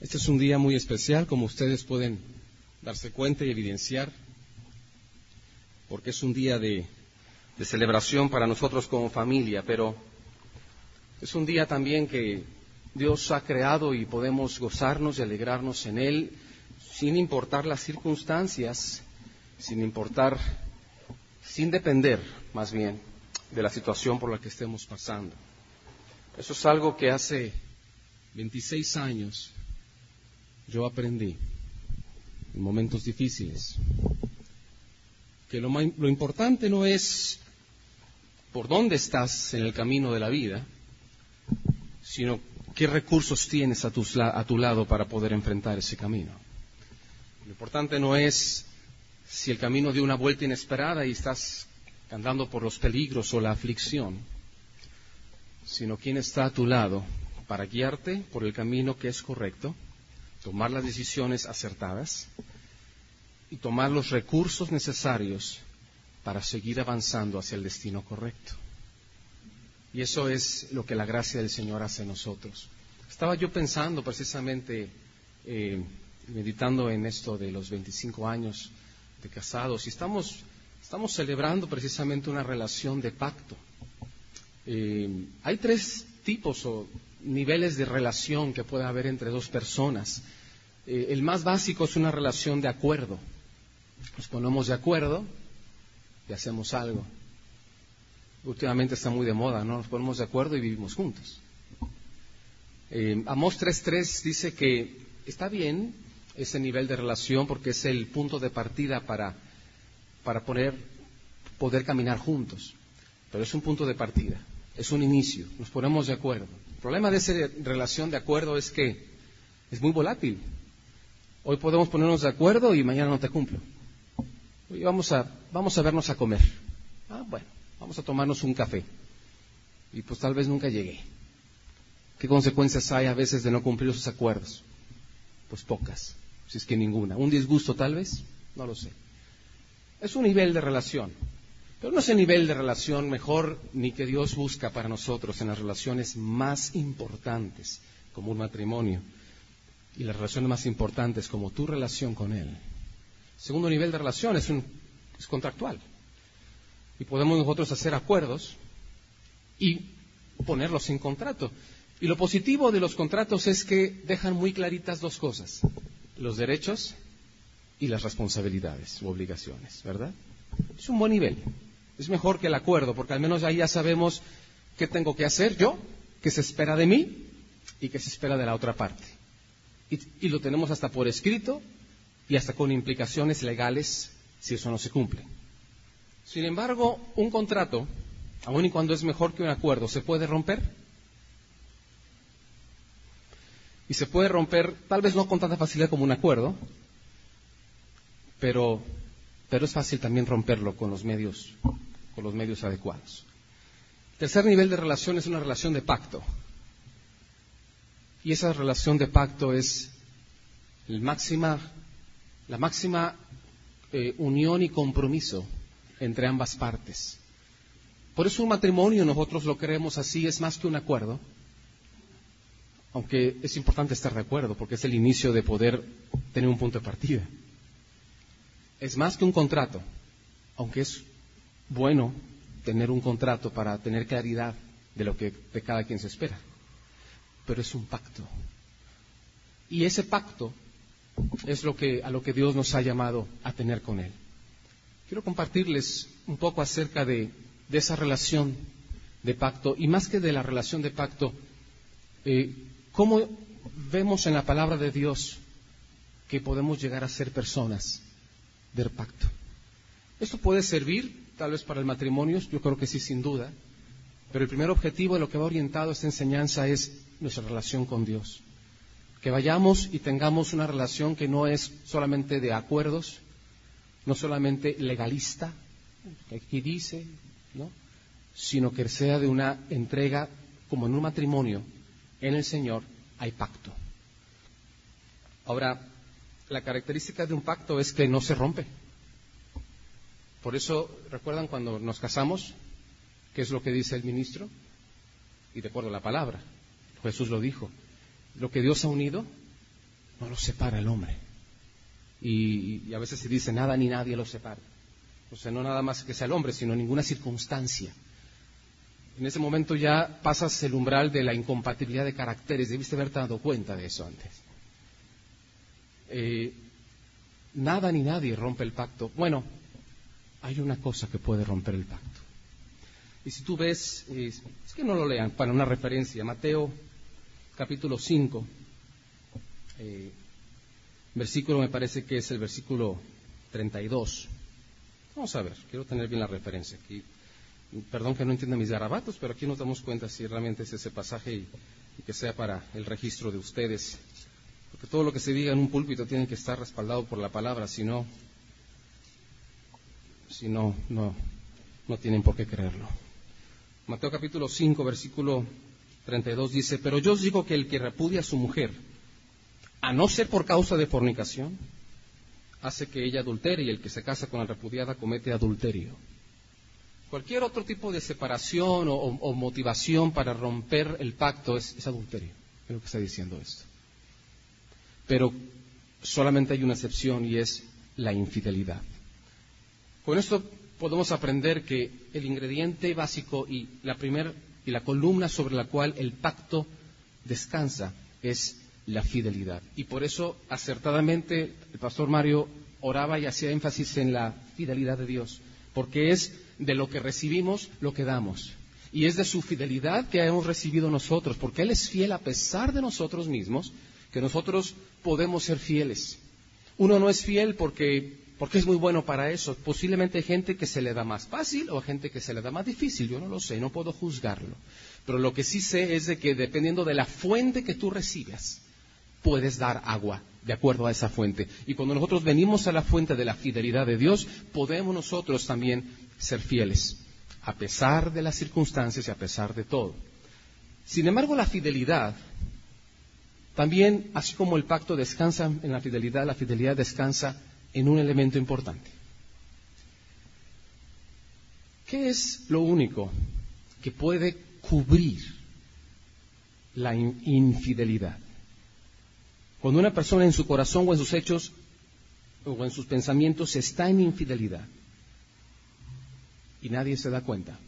Este es un día muy especial, como ustedes pueden darse cuenta y evidenciar, porque es un día de, celebración para nosotros como familia, pero es un día también que Dios ha creado y podemos gozarnos y alegrarnos en Él sin importar las circunstancias, sin importar, sin depender más bien de la situación por la que estemos pasando. Eso es algo que hace 26 años yo aprendí en momentos difíciles. Que lo, importante no es por dónde estás en el camino de la vida, sino qué recursos tienes a tu, a tu lado para poder enfrentar ese camino. Lo importante no es si el camino dio una vuelta inesperada y estás andando por los peligros o la aflicción, sino quién está a tu lado para guiarte por el camino que es correcto, tomar las decisiones acertadas y tomar los recursos necesarios para seguir avanzando hacia el destino correcto. Y eso es lo que la gracia del Señor hace en nosotros. Estaba yo pensando precisamente, eh, meditando en esto de los 25 años de casados, y estamos, estamos celebrando precisamente una relación de pacto. Eh, hay tres tipos o niveles de relación que puede haber entre dos personas. Eh, el más básico es una relación de acuerdo. Nos ponemos de acuerdo y hacemos algo. Últimamente está muy de moda, ¿no? Nos ponemos de acuerdo y vivimos juntos. Eh, Amos 3.3 dice que está bien ese nivel de relación porque es el punto de partida para, para poner, poder caminar juntos. Pero es un punto de partida, es un inicio, nos ponemos de acuerdo. El problema de esa relación de acuerdo es que es muy volátil. Hoy podemos ponernos de acuerdo y mañana no te cumplo. Hoy vamos a, vamos a vernos a comer. Ah, bueno, vamos a tomarnos un café. Y pues tal vez nunca llegué. ¿Qué consecuencias hay a veces de no cumplir esos acuerdos? Pues pocas, si es que ninguna. ¿Un disgusto tal vez? No lo sé. Es un nivel de relación. Pero no es el nivel de relación mejor ni que Dios busca para nosotros en las relaciones más importantes, como un matrimonio, y las relaciones más importantes, como tu relación con Él. Segundo nivel de relación es, un, es contractual. Y podemos nosotros hacer acuerdos y ponerlos en contrato. Y lo positivo de los contratos es que dejan muy claritas dos cosas, los derechos y las responsabilidades u obligaciones, ¿verdad? Es un buen nivel. Es mejor que el acuerdo, porque al menos ahí ya sabemos qué tengo que hacer yo, qué se espera de mí y qué se espera de la otra parte. Y, lo tenemos hasta por escrito y hasta con implicaciones legales si eso no se cumple. Sin embargo, un contrato, aun y cuando es mejor que un acuerdo, ¿se puede romper? y se puede romper, tal vez no con tanta facilidad como un acuerdo, pero, pero es fácil también romperlo con los medios, con los medios adecuados. Tercer nivel de relación es una relación de pacto. Y esa relación de pacto es el máxima, la máxima eh, unión y compromiso entre ambas partes. Por eso un matrimonio, nosotros lo creemos así, es más que un acuerdo, aunque es importante estar de acuerdo porque es el inicio de poder tener un punto de partida. Es más que un contrato, aunque es bueno tener un contrato para tener claridad de lo que de cada quien se espera, pero es un pacto. Y ese pacto es lo que a lo que Dios nos ha llamado a tener con él. Quiero compartirles un poco acerca de, esa relación de pacto y más que de la relación de pacto, eh, ¿Cómo vemos en la palabra de Dios que podemos llegar a ser personas del pacto? Esto puede servir tal vez para el matrimonio, yo creo que sí, sin duda, pero el primer objetivo de lo que va orientado esta enseñanza es nuestra relación con Dios. Que vayamos y tengamos una relación que no es solamente de acuerdos, no solamente legalista, que aquí dice, ¿no? sino que sea de una entrega como en un matrimonio, en el Señor hay pacto. Ahora, la característica de un pacto es que no se rompe. Por eso, ¿recuerdan cuando nos casamos? ¿Qué es lo que dice el ministro? Y de acuerdo a la palabra, Jesús lo dijo. Lo que Dios ha unido, no lo separa el hombre. Y, a veces se dice nada ni nadie lo separa. O sea, no nada más que sea el hombre, sino ninguna circunstancia. En ese momento ya pasas el umbral de la incompatibilidad de caracteres. Debiste haberte dado cuenta de eso antes. Eh, nada ni nadie rompe el pacto. Bueno, hay una cosa que puede romper el pacto. Y si tú ves, es que no lo lean, para una referencia, Mateo capítulo 5, eh, versículo me parece que es el versículo 32. Vamos a ver, quiero tener bien la referencia. Aquí, perdón que no entienda mis garabatos, pero aquí nos damos cuenta si realmente es ese pasaje y, que sea para el registro de ustedes. Porque todo lo que se diga en un púlpito tiene que estar respaldado por la palabra, si no, si no, no, no tienen por qué creerlo. Mateo capítulo 5, versículo 32 dice, pero yo os digo que el que repudia a su mujer, a no ser por causa de fornicación, hace que ella adultere y el que se casa con la repudiada comete adulterio. Cualquier otro tipo de separación o, motivación para romper el pacto es, es adulterio, es lo que está diciendo esto. Pero solamente hay una excepción y es la infidelidad. Con esto podemos aprender que el ingrediente básico y la primera y la columna sobre la cual el pacto descansa es la fidelidad. Y por eso, acertadamente, el pastor Mario oraba y hacía énfasis en la fidelidad de Dios, porque es de lo que recibimos lo que damos. Y es de su fidelidad que hemos recibido nosotros, porque Él es fiel a pesar de nosotros mismos, que nosotros podemos ser fieles. Uno no es fiel porque, porque es muy bueno para eso. Posiblemente hay gente que se le da más fácil o gente que se le da más difícil. Yo no lo sé, no puedo juzgarlo. Pero lo que sí sé es de que dependiendo de la fuente que tú recibas, puedes dar agua de acuerdo a esa fuente. Y cuando nosotros venimos a la fuente de la fidelidad de Dios, podemos nosotros también ser fieles, a pesar de las circunstancias y a pesar de todo. Sin embargo, la fidelidad, también, así como el pacto descansa en la fidelidad, la fidelidad descansa en un elemento importante. ¿Qué es lo único que puede cubrir la infidelidad? Cuando una persona en su corazón o en sus hechos o en sus pensamientos está en infidelidad y nadie se da cuenta,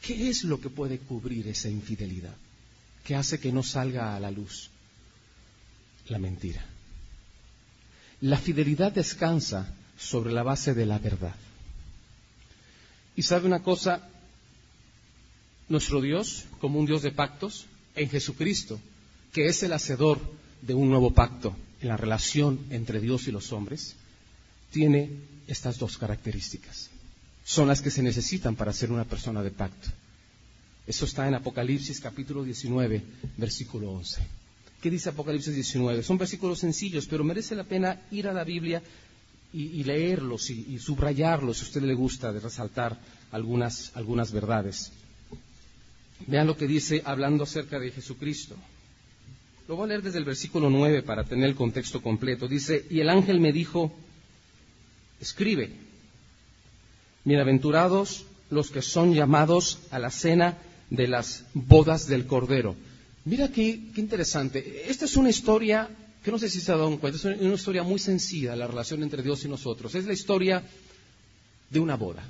¿qué es lo que puede cubrir esa infidelidad? ¿Qué hace que no salga a la luz? La mentira. La fidelidad descansa sobre la base de la verdad. Y sabe una cosa, nuestro Dios, como un Dios de pactos, en Jesucristo, que es el hacedor de un nuevo pacto en la relación entre Dios y los hombres, tiene estas dos características. Son las que se necesitan para ser una persona de pacto. Eso está en Apocalipsis capítulo 19, versículo 11. ¿Qué dice Apocalipsis 19? Son versículos sencillos, pero merece la pena ir a la Biblia y, leerlos y, subrayarlos si a usted le gusta de resaltar algunas, algunas verdades. Vean lo que dice hablando acerca de Jesucristo. Lo voy a leer desde el versículo 9 para tener el contexto completo. Dice, y el ángel me dijo, escribe, bienaventurados los que son llamados a la cena de las bodas del Cordero. Mira qué, qué interesante. Esta es una historia que no sé si se ha dado cuenta, es una historia muy sencilla, la relación entre Dios y nosotros. Es la historia de una boda.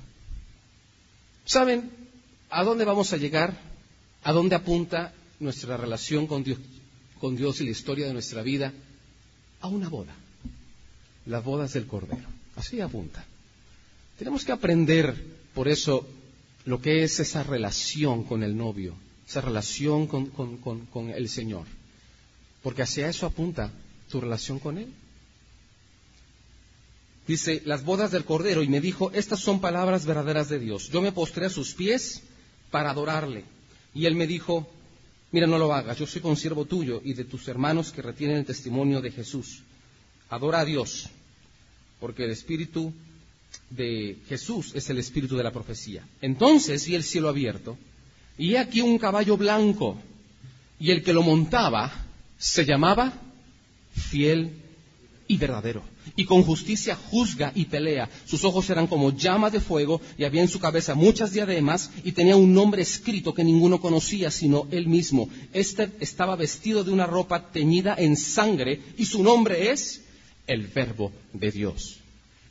¿Saben a dónde vamos a llegar? ¿A dónde apunta nuestra relación con Dios? con Dios y la historia de nuestra vida a una boda. Las bodas del Cordero. Así apunta. Tenemos que aprender, por eso, lo que es esa relación con el novio, esa relación con, con el Señor. Porque hacia eso apunta tu relación con Él. Dice, las bodas del Cordero, y me dijo, estas son palabras verdaderas de Dios. Yo me postré a sus pies para adorarle. Y él me dijo, Mira, no lo hagas, yo soy consiervo tuyo y de tus hermanos que retienen el testimonio de Jesús. Adora a Dios, porque el espíritu de Jesús es el espíritu de la profecía. Entonces vi el cielo abierto, y aquí un caballo blanco, y el que lo montaba se llamaba fiel y verdadero. Y con justicia juzga y pelea. Sus ojos eran como llamas de fuego y había en su cabeza muchas diademas y tenía un nombre escrito que ninguno conocía sino él mismo. Este estaba vestido de una ropa teñida en sangre y su nombre es el Verbo de Dios.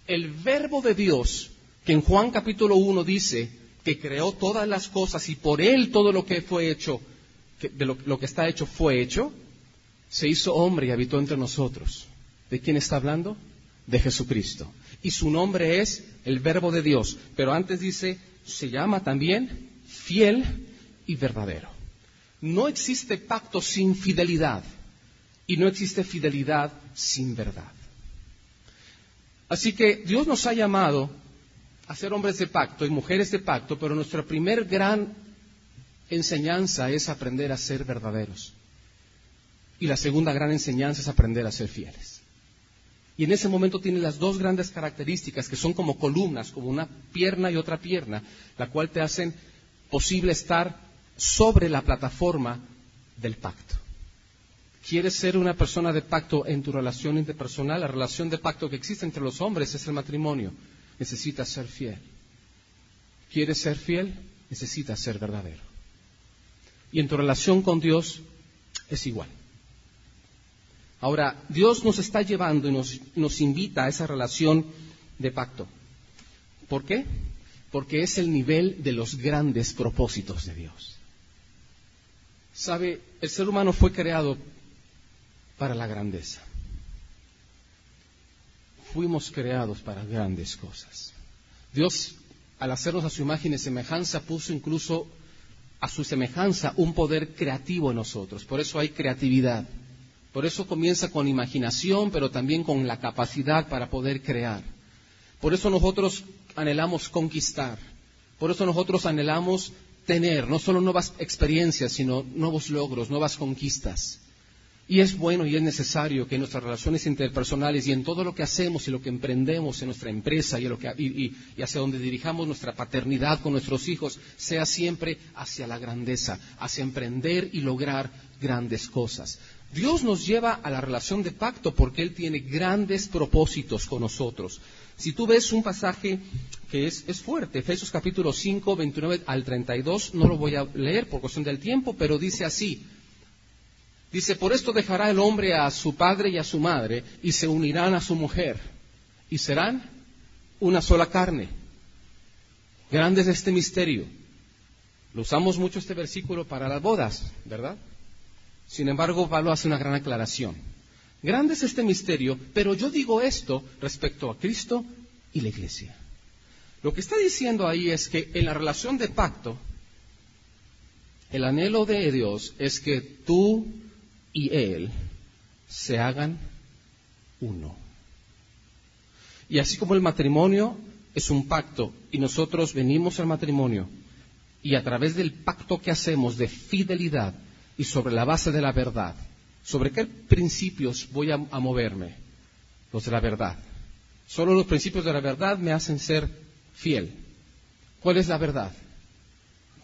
El Verbo de Dios, que en Juan capítulo 1 dice que creó todas las cosas y por él todo lo que fue hecho, de lo, que está hecho fue hecho, se hizo hombre y habitó entre nosotros. ¿De quién está hablando? De Jesucristo. Y su nombre es el Verbo de Dios. Pero antes dice, se llama también fiel y verdadero. No existe pacto sin fidelidad y no existe fidelidad sin verdad. Así que Dios nos ha llamado a ser hombres de pacto y mujeres de pacto, pero nuestra primer gran enseñanza es aprender a ser verdaderos. Y la segunda gran enseñanza es aprender a ser fieles. Y en ese momento tiene las dos grandes características que son como columnas, como una pierna y otra pierna, la cual te hacen posible estar sobre la plataforma del pacto. ¿Quieres ser una persona de pacto en tu relación interpersonal? La relación de pacto que existe entre los hombres es el matrimonio. Necesitas ser fiel. ¿Quieres ser fiel? Necesitas ser verdadero. Y en tu relación con Dios es igual. Ahora, Dios nos está llevando y nos, invita a esa relación de pacto. ¿Por qué? Porque es el nivel de los grandes propósitos de Dios. Sabe, el ser humano fue creado para la grandeza. Fuimos creados para grandes cosas. Dios, al hacernos a su imagen y semejanza, puso incluso a su semejanza un poder creativo en nosotros. Por eso hay creatividad. Por eso comienza con imaginación, pero también con la capacidad para poder crear. Por eso nosotros anhelamos conquistar. Por eso nosotros anhelamos tener no solo nuevas experiencias, sino nuevos logros, nuevas conquistas. Y es bueno y es necesario que en nuestras relaciones interpersonales y en todo lo que hacemos y lo que emprendemos en nuestra empresa y, y, hacia donde dirijamos nuestra paternidad con nuestros hijos sea siempre hacia la grandeza, hacia emprender y lograr grandes cosas. Dios nos lleva a la relación de pacto porque Él tiene grandes propósitos con nosotros. Si tú ves un pasaje que es, fuerte, Efesios capítulo 5, 29 al 32, no lo voy a leer por cuestión del tiempo, pero dice así. Dice, por esto dejará el hombre a su padre y a su madre y se unirán a su mujer y serán una sola carne. Grande es este misterio. Lo usamos mucho este versículo para las bodas, ¿verdad? Sin embargo, Pablo hace una gran aclaración. Grande es este misterio, pero yo digo esto respecto a Cristo y la Iglesia. Lo que está diciendo ahí es que en la relación de pacto, el anhelo de Dios es que tú y Él se hagan uno. Y así como el matrimonio es un pacto y nosotros venimos al matrimonio y a través del pacto que hacemos de fidelidad, y sobre la base de la verdad. ¿Sobre qué principios voy a, moverme? Los de la verdad. Solo los principios de la verdad me hacen ser fiel. ¿Cuál es la verdad?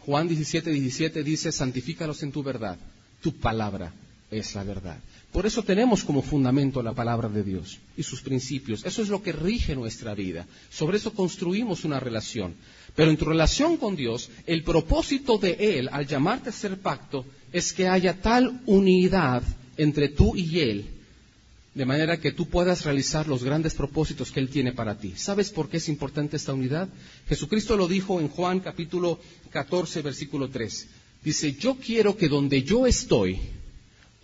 Juan 17, 17 dice, santifícalos en tu verdad. Tu palabra es la verdad. Por eso tenemos como fundamento la palabra de Dios y sus principios. Eso es lo que rige nuestra vida. Sobre eso construimos una relación. Pero en tu relación con Dios, el propósito de Él al llamarte a ser pacto es que haya tal unidad entre tú y Él, de manera que tú puedas realizar los grandes propósitos que Él tiene para ti. ¿Sabes por qué es importante esta unidad? Jesucristo lo dijo en Juan capítulo 14, versículo 3. Dice, yo quiero que donde yo estoy,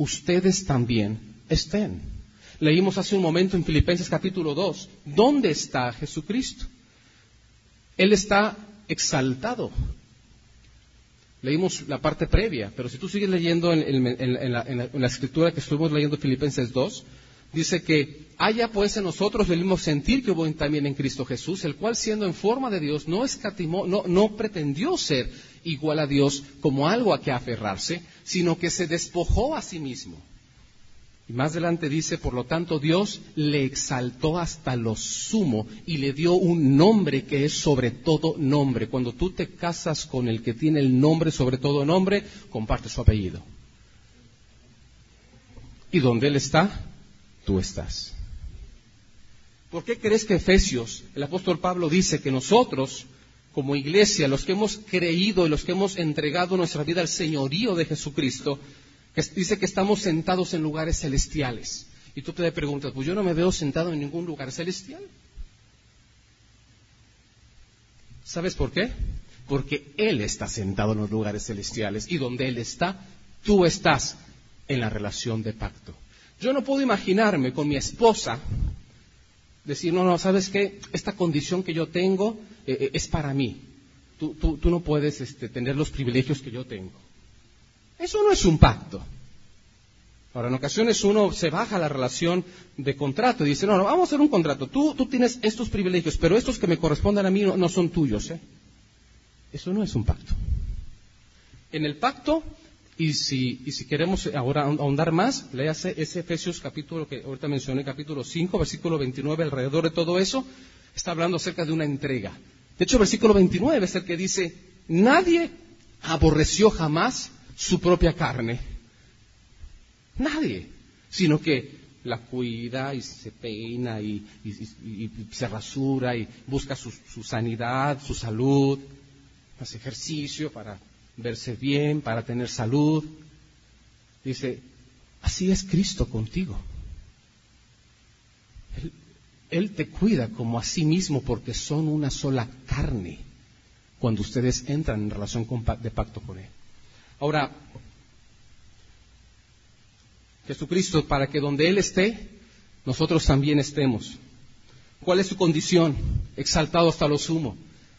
ustedes también estén. Leímos hace un momento en Filipenses capítulo 2, ¿dónde está Jesucristo? Él está exaltado. Leímos la parte previa, pero si tú sigues leyendo en, la, escritura que estuvimos leyendo Filipenses 2, dice que haya pues en nosotros el mismo sentir que hubo también en Cristo Jesús, el cual siendo en forma de Dios no escatimó, no, no pretendió ser igual a Dios como algo a que aferrarse, sino que se despojó a sí mismo. Y más adelante dice, por lo tanto, Dios le exaltó hasta lo sumo y le dio un nombre que es sobre todo nombre. Cuando tú te casas con el que tiene el nombre sobre todo nombre, comparte su apellido. Y donde Él está, tú estás. ¿Por qué crees que Efesios, el apóstol Pablo dice que nosotros, como iglesia, los que hemos creído y los que hemos entregado nuestra vida al señorío de Jesucristo, que dice que estamos sentados en lugares celestiales? Y tú te preguntas, pues yo no me veo sentado en ningún lugar celestial. ¿Sabes por qué? Porque Él está sentado en los lugares celestiales y donde Él está, tú estás en la relación de pacto. Yo no puedo imaginarme con mi esposa decir, no, no, ¿sabes qué? Esta condición que yo tengo eh, eh, es para mí. Tú, tú, no puedes este, tener los privilegios que yo tengo. Eso no es un pacto. Ahora, en ocasiones uno se baja la relación de contrato y dice, no, no, vamos a hacer un contrato. Tú, tú tienes estos privilegios, pero estos que me corresponden a mí no, son tuyos. ¿eh? Eso no es un pacto. En el pacto, y si, y si queremos ahora ahondar más, léase ese Efesios capítulo que ahorita mencioné, capítulo 5, versículo 29, alrededor de todo eso, está hablando acerca de una entrega. De hecho, versículo 29 es el que dice, nadie aborreció jamás su propia carne Nadie. Sino que la cuida y se peina y, se rasura y busca su, sanidad, su salud, hace ejercicio para verse bien, para tener salud. Dice, así es Cristo contigo. Él, te cuida como a sí mismo porque son una sola carne cuando ustedes entran en relación de pacto con Él. Ahora, Jesucristo para que donde Él esté, nosotros también estemos. ¿Cuál es su condición? Exaltado hasta lo sumo.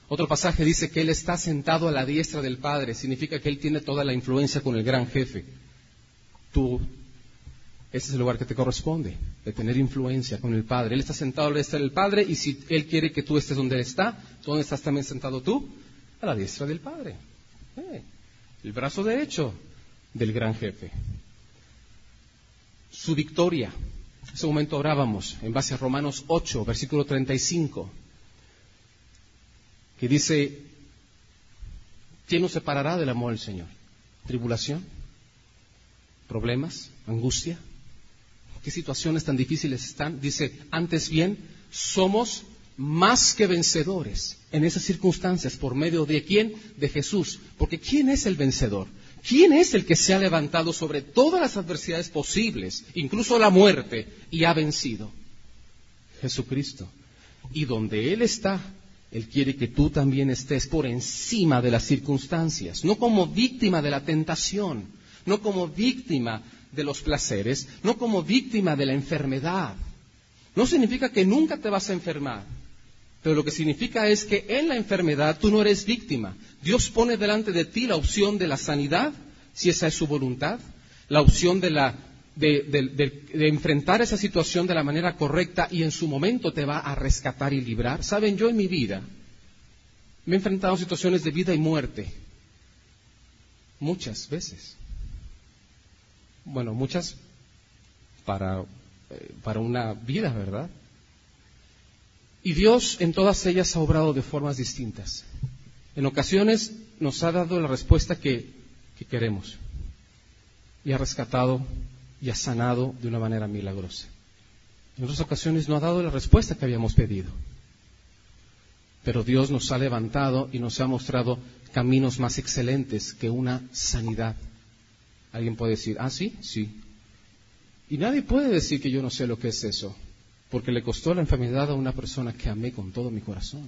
Otro pasaje dice que Él está sentado a la diestra del Padre. Significa que Él tiene toda la influencia con el gran jefe. Tú, ese es el lugar que te corresponde, de tener influencia con el Padre. Él está sentado a la diestra del Padre y si Él quiere que tú estés donde Él está, ¿dónde estás también sentado tú? A la diestra del Padre. Eh, el brazo derecho del gran jefe su victoria. En ese momento orábamos en base a Romanos 8, versículo 35, que dice, ¿quién nos separará del amor del Señor? ¿Tribulación? ¿Problemas? ¿Angustia? ¿Qué situaciones tan difíciles están? Dice, antes bien, somos más que vencedores en esas circunstancias por medio de quién? De Jesús. Porque ¿quién es el vencedor? ¿Quién es el que se ha levantado sobre todas las adversidades posibles, incluso la muerte, y ha vencido? Jesucristo. Y donde Él está, Él quiere que tú también estés por encima de las circunstancias, no como víctima de la tentación, no como víctima de los placeres, no como víctima de la enfermedad. No significa que nunca te vas a enfermar, pero lo que significa es que en la enfermedad tú no eres víctima. Dios pone delante de ti la opción de la sanidad, si esa es su voluntad, la opción de, la, de, enfrentar esa situación de la manera correcta y en su momento te va a rescatar y librar. Saben, yo en mi vida me he enfrentado a situaciones de vida y muerte. Muchas veces. Bueno, muchas para, eh, para una vida, ¿verdad? Y Dios en todas ellas ha obrado de formas distintas. En ocasiones nos ha dado la respuesta que, queremos. Y ha rescatado y ha sanado de una manera milagrosa. En otras ocasiones no ha dado la respuesta que habíamos pedido. Pero Dios nos ha levantado y nos ha mostrado caminos más excelentes que una sanidad. Alguien puede decir, ah, sí, sí. Y nadie puede decir que yo no sé lo que es eso porque le costó la enfermedad a una persona que amé con todo mi corazón.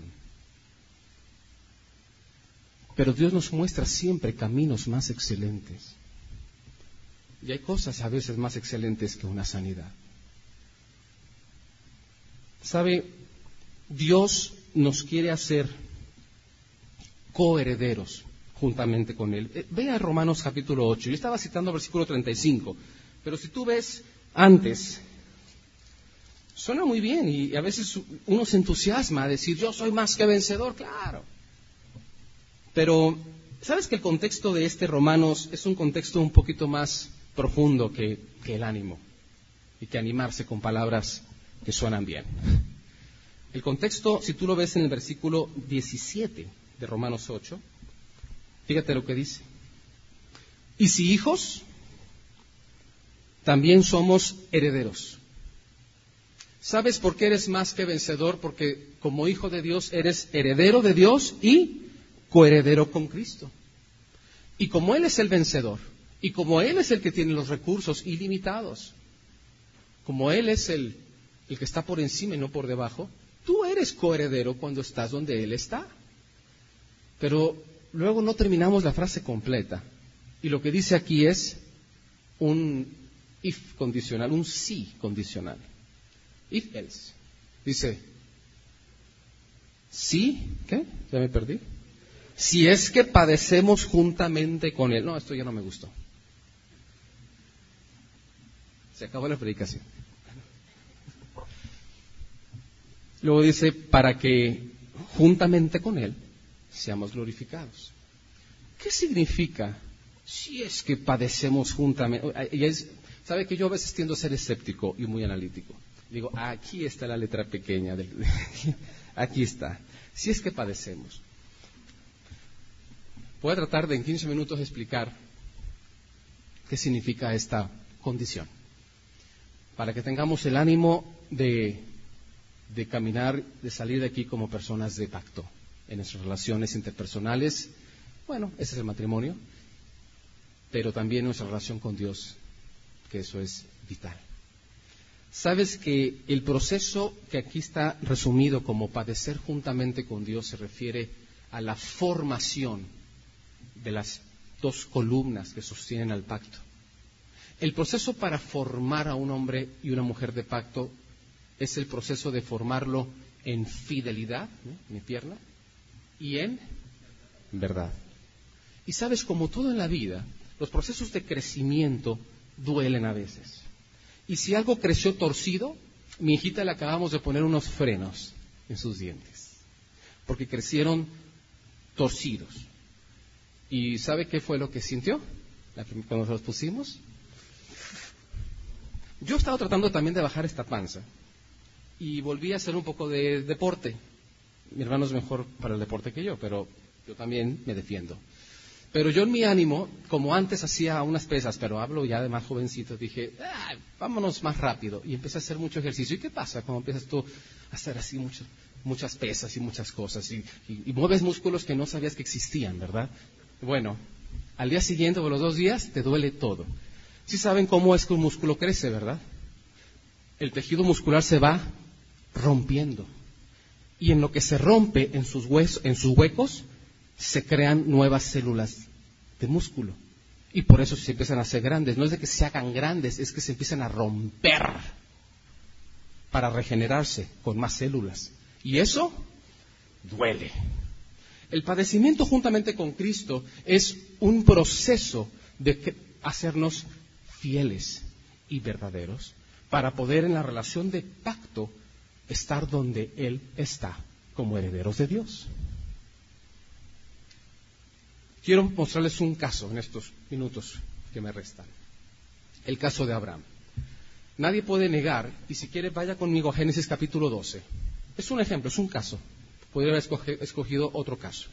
Pero Dios nos muestra siempre caminos más excelentes. Y hay cosas a veces más excelentes que una sanidad. ¿Sabe? Dios nos quiere hacer coherederos juntamente con Él. Eh, ve a Romanos capítulo 8. Yo estaba citando versículo 35. Pero si tú ves antes, Suena muy bien y a veces uno se entusiasma a decir, yo soy más que vencedor, claro. Pero, ¿sabes que el contexto de este Romanos es un contexto un poquito más profundo que, el ánimo y que animarse con palabras que suenan bien? El contexto, si tú lo ves en el versículo 17 de Romanos 8, fíjate lo que dice. Y si hijos, también somos herederos ¿Sabes por qué eres más que vencedor? Porque como hijo de Dios eres heredero de Dios y coheredero con Cristo. Y como Él es el vencedor, y como Él es el que tiene los recursos ilimitados, como Él es el, el que está por encima y no por debajo, tú eres coheredero cuando estás donde Él está. Pero luego no terminamos la frase completa. Y lo que dice aquí es un if condicional, un sí condicional. If else. Dice, sí, ¿qué? Ya me perdí. Si es que padecemos juntamente con Él. No, esto ya no me gustó. Se acabó la predicación. Luego dice, para que juntamente con Él seamos glorificados. ¿Qué significa si es que padecemos juntamente? Sabe que yo a veces tiendo a ser escéptico y muy analítico. Digo, aquí está la letra pequeña. aquí está. Si es que padecemos. Voy a tratar de en 15 minutos explicar qué significa esta condición. Para que tengamos el ánimo de, caminar, de salir de aquí como personas de pacto en nuestras relaciones interpersonales. Bueno, ese es el matrimonio, pero también nuestra relación con Dios, que eso es vital. Sabes que el proceso que aquí está resumido como padecer juntamente con Dios se refiere a la formación de las dos columnas que sostienen al pacto. El proceso para formar a un hombre y una mujer de pacto es el proceso de formarlo en fidelidad, mi pierna, y en verdad. Y sabes, como todo en la vida, los procesos de crecimiento duelen a veces. Y si algo creció torcido, mi hijita le acabamos de poner unos frenos en sus dientes, porque crecieron torcidos. ¿Y sabe qué fue lo que sintió cuando los pusimos? Yo estaba tratando también de bajar esta panza y volví a hacer un poco de deporte. Mi hermano es mejor para el deporte que yo, pero yo también me defiendo. Pero yo en mi ánimo, como antes hacía unas pesas, pero hablo ya de más jovencito, dije, vámonos más rápido. Y empecé a hacer mucho ejercicio. ¿Y qué pasa cuando empiezas tú a hacer así muchas pesas y muchas cosas? Y, y, mueves músculos que no sabías que existían, ¿verdad? Bueno, al día siguiente o los dos días te duele todo. Si saben cómo es que un músculo crece, ¿verdad? El tejido muscular se va rompiendo. Y en lo que se rompe en sus, huesos, en sus huecos, se crean nuevas células de músculo. Y por eso se empiezan a hacer grandes. No es de que se hagan grandes, es que se empiezan a romper para regenerarse con más células. Y eso duele. El padecimiento juntamente con Cristo es un proceso de hacernos fieles y verdaderos para poder en la relación de pacto estar donde Él está como herederos de Dios. Quiero mostrarles un caso en estos minutos que me restan. El caso de Abraham. Nadie puede negar, y si quiere vaya conmigo a Génesis capítulo 12. Es un ejemplo, es un caso. Podría haber escogido otro caso.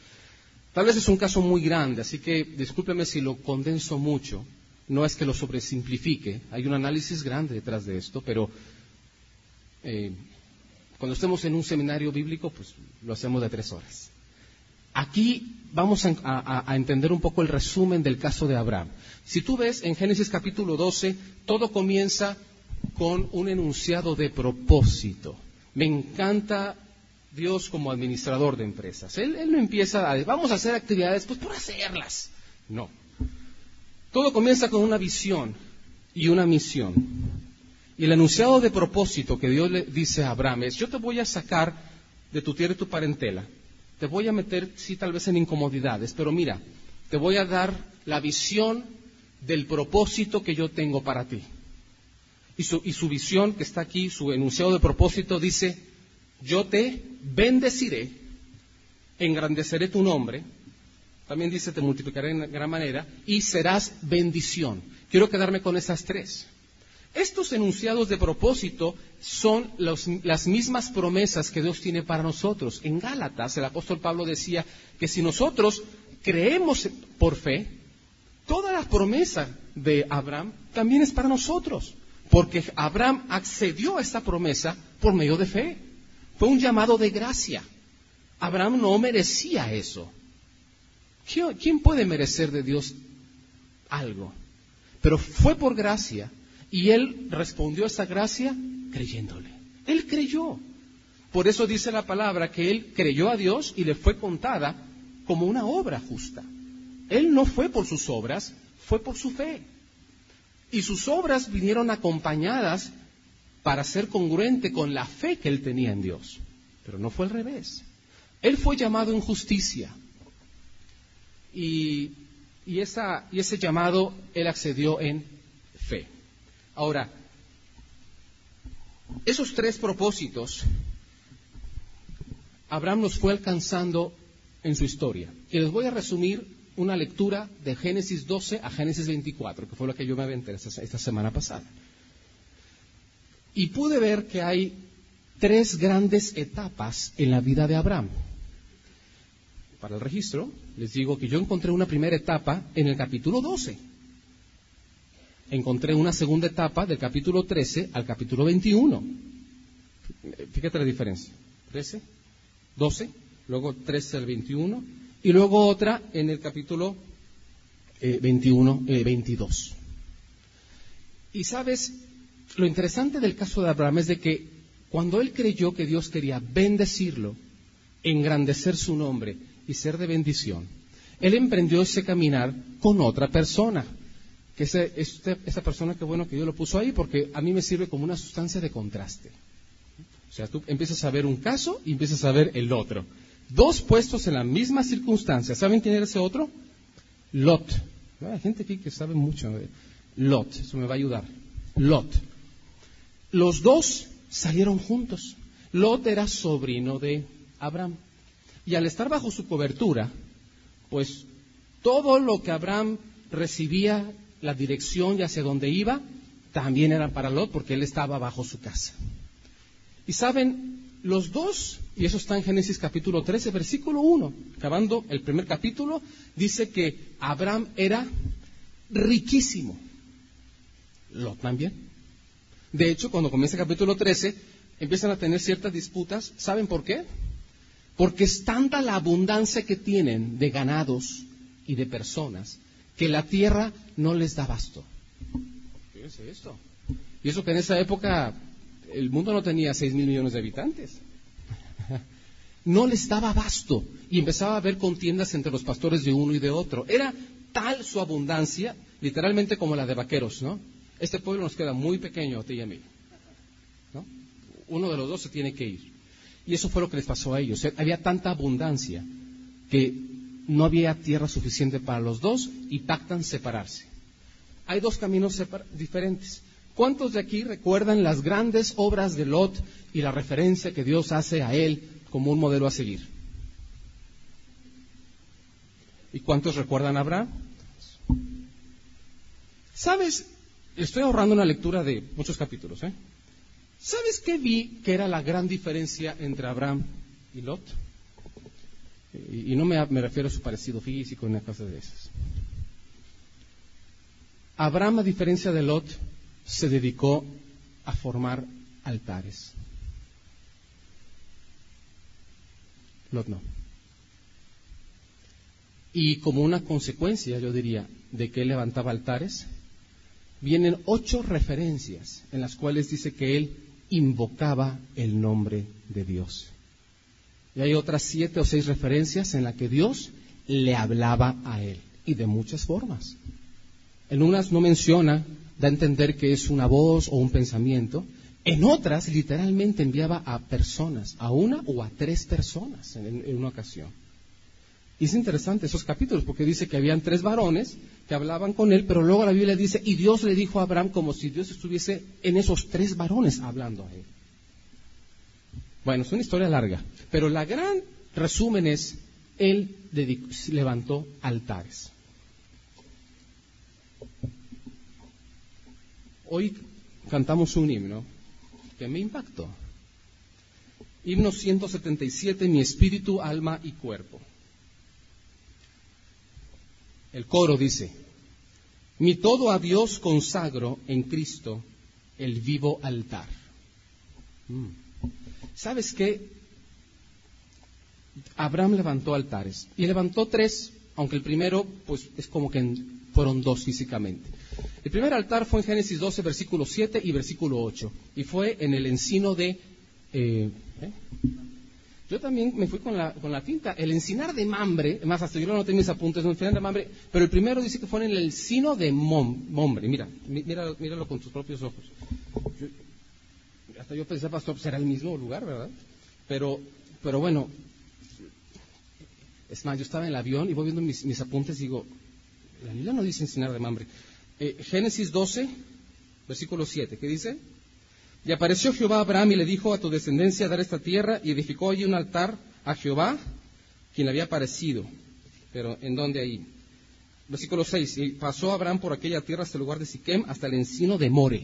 Tal vez es un caso muy grande, así que discúlpeme si lo condenso mucho. No es que lo sobresimplifique, hay un análisis grande detrás de esto, pero eh, cuando estemos en un seminario bíblico, pues lo hacemos de tres horas. Aquí vamos a, entender un poco el resumen del caso de Abraham. Si tú ves en Génesis capítulo 12, todo comienza con un enunciado de propósito. Me encanta Dios como administrador de empresas. Él, no empieza a, vamos a hacer actividades pues por hacerlas. No. Todo comienza con una visión y una misión. Y el enunciado de propósito que Dios le dice a Abraham es, yo te voy a sacar de tu tierra y tu parentela. Te voy a meter, sí, tal vez en incomodidades, pero mira, te voy a dar la visión del propósito que yo tengo para ti. Y su, y su visión que está aquí, su enunciado de propósito dice, yo te bendeciré, engrandeceré tu nombre, también dice te multiplicaré en gran manera, y serás bendición. Quiero quedarme con esas tres. Estos enunciados de propósito son las mismas promesas que Dios tiene para nosotros. En Gálatas el apóstol Pablo decía que si nosotros creemos por fe, toda la promesa de Abraham también es para nosotros. Porque Abraham accedió a esta promesa por medio de fe. Fue un llamado de gracia. Abraham no merecía eso. ¿Quién puede merecer de Dios algo? Pero fue por gracia y él respondió a esa gracia creyéndole. Él creyó. Por eso dice la palabra que él creyó a Dios y le fue contada como una obra justa. Él no fue por sus obras, fue por su fe. Y sus obras vinieron acompañadas para ser congruente con la fe que él tenía en Dios. Pero no fue al revés. Él fue llamado en justicia. Y, esa, y ese llamado él accedió en fe. Ahora, esos tres propósitos, Abraham los fue alcanzando en su historia. Y les voy a resumir una lectura de Génesis 12 a Génesis 24, que fue lo que yo me aventé esta semana pasada. Y pude ver que hay tres grandes etapas en la vida de Abraham. Para el registro, les digo que yo encontré una primera etapa en el capítulo 12. Encontré una segunda etapa del capítulo 13 al capítulo 21. Fíjate la diferencia. 13, 12, luego 13 al 21 y luego otra en el capítulo 21, eh, 22. Eh, y sabes, lo interesante del caso de Abraham es de que cuando él creyó que Dios quería bendecirlo, engrandecer su nombre y ser de bendición, él emprendió ese caminar con otra persona. Que ese, esa persona, que bueno que Dios lo puso ahí, porque a mí me sirve como una sustancia de contraste. O sea, tú empiezas a ver un caso y empiezas a ver el otro. Dos puestos en la misma circunstancia. ¿Saben quién era ese otro? Lot. Hay gente aquí que sabe mucho. Lot, eso me va a ayudar. Lot. Los dos salieron juntos. Lot era sobrino de Abraham. Y al estar bajo su cobertura, pues todo lo que Abraham recibía, la dirección y hacia dónde iba, también era para Lot porque él estaba bajo su casa. Y saben, los dos, y eso está en Génesis capítulo 13, versículo 1, acabando el primer capítulo, dice que Abraham era riquísimo. Lot también. De hecho, cuando comienza el capítulo 13, empiezan a tener ciertas disputas. ¿Saben por qué? Porque es tanta la abundancia que tienen de ganados y de personas que la tierra no les da basto. Fíjense esto. Y eso que en esa época el mundo no tenía 6 mil millones de habitantes. No les daba basto y empezaba a haber contiendas entre los pastores de uno y de otro. Era tal su abundancia, literalmente como la de vaqueros, ¿no? Este pueblo nos queda muy pequeño a ti y a mí. ¿no? Uno de los dos se tiene que ir. Y eso fue lo que les pasó a ellos. Había tanta abundancia que no había tierra suficiente para los dos y pactan separarse. Hay dos caminos diferentes. ¿Cuántos de aquí recuerdan las grandes obras de Lot y la referencia que Dios hace a él como un modelo a seguir? ¿Y cuántos recuerdan a Abraham? ¿Sabes? Estoy ahorrando una lectura de muchos capítulos. ¿eh? ¿Sabes qué vi que era la gran diferencia entre Abraham y Lot? Y, no me, me, refiero a su parecido físico ni a cosas de esas. Abraham, a diferencia de Lot, se dedicó a formar altares. Lot no. Y como una consecuencia, yo diría, de que él levantaba altares, vienen ocho referencias en las cuales dice que él invocaba el nombre de Dios. Y hay otras siete o seis referencias en las que Dios le hablaba a él, y de muchas formas. En unas no menciona da a entender que es una voz o un pensamiento. En otras, literalmente enviaba a personas, a una o a tres personas en, una ocasión. Y es interesante esos capítulos porque dice que habían tres varones que hablaban con él, pero luego la Biblia dice, y Dios le dijo a Abraham como si Dios estuviese en esos tres varones hablando a él. Bueno, es una historia larga, pero la gran resumen es, él levantó altares. hoy cantamos un himno que me impactó. Himno 177, mi espíritu, alma y cuerpo. El coro dice, mi todo a Dios consagro en Cristo, el vivo altar. Mm. ¿Sabes qué? Abraham levantó altares y levantó tres, aunque el primero pues es como que fueron dos físicamente. El primer altar fue en Génesis 12, versículo 7 y versículo 8 y fue en el encino de... Eh, ¿eh? Yo también me fui con la, con la tinta. El encinar de Mambre, más hasta yo no tengo mis apuntes, no encinar de Mambre, pero el primero dice que fue en el encino de Mambre. Mira, míralo, míralo con tus propios ojos. hasta yo pensé, pastor, será el mismo lugar, ¿verdad? Pero, pero bueno, es más, yo estaba en el avión y voy viendo mis, apuntes y digo, la Biblia no dice encinar de Mambre. Eh, Génesis 12, versículo 7, ¿qué dice? Y apareció Jehová a Abraham y le dijo a tu descendencia dar esta tierra y edificó allí un altar a Jehová, quien le había aparecido. Pero ¿en dónde ahí? Versículo 6. Y pasó Abraham por aquella tierra hasta el lugar de Siquem, hasta el encino de More.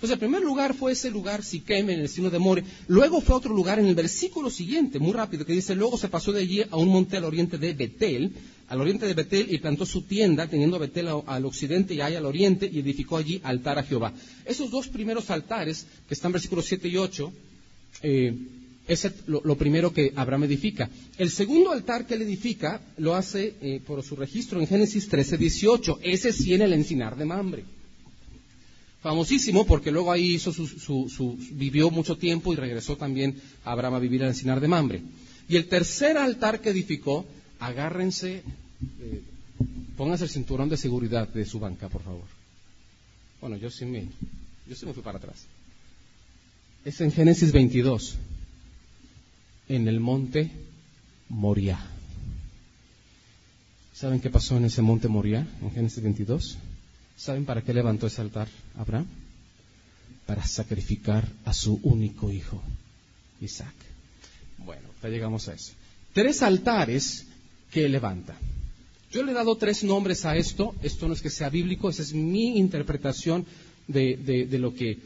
Pues el primer lugar fue ese lugar, Siquem, en el encino de More. Luego fue otro lugar en el versículo siguiente, muy rápido, que dice, luego se pasó de allí a un monte al oriente de Betel, al oriente de Betel, y plantó su tienda, teniendo a Betel al occidente y ahí al oriente, y edificó allí altar a Jehová. Esos dos primeros altares, que están en versículos 7 y 8, eh, es lo, primero que Abraham edifica. El segundo altar que él edifica lo hace eh, por su registro en Génesis 13, 18. Ese sí en el encinar de Mambre. Famosísimo porque luego ahí hizo su, vivió mucho tiempo y regresó también a Abraham a vivir al encinar de Mambre. Y el tercer altar que edificó agárrense, eh, pónganse el cinturón de seguridad de su banca, por favor. Bueno, yo sí me, yo sí me fui para atrás. Es en Génesis 22, en el monte Moria. ¿Saben qué pasó en ese monte Moria, en Génesis 22? ¿Saben para qué levantó ese altar Abraham? Para sacrificar a su único hijo, Isaac. Bueno, ya llegamos a eso. Tres altares que levanta. Yo le he dado tres nombres a esto, esto no es que sea bíblico, esa es mi interpretación de, lo que,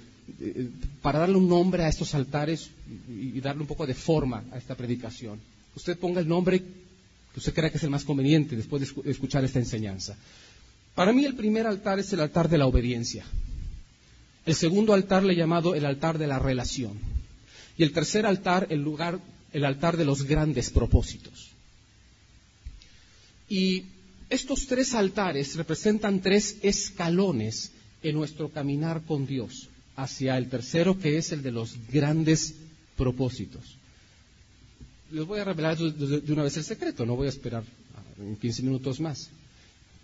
para darle un nombre a estos altares y, darle un poco de forma a esta predicación. Usted ponga el nombre que usted crea que es el más conveniente después de escuchar esta enseñanza. Para mí el primer altar es el altar de la obediencia. El segundo altar le he llamado el altar de la relación. Y el tercer altar, el lugar, el altar de los grandes propósitos. Y estos tres altares representan tres escalones en nuestro caminar con Dios hacia el tercero que es el de los grandes propósitos. Les voy a revelar de una vez el secreto, no voy a esperar en 15 minutos más.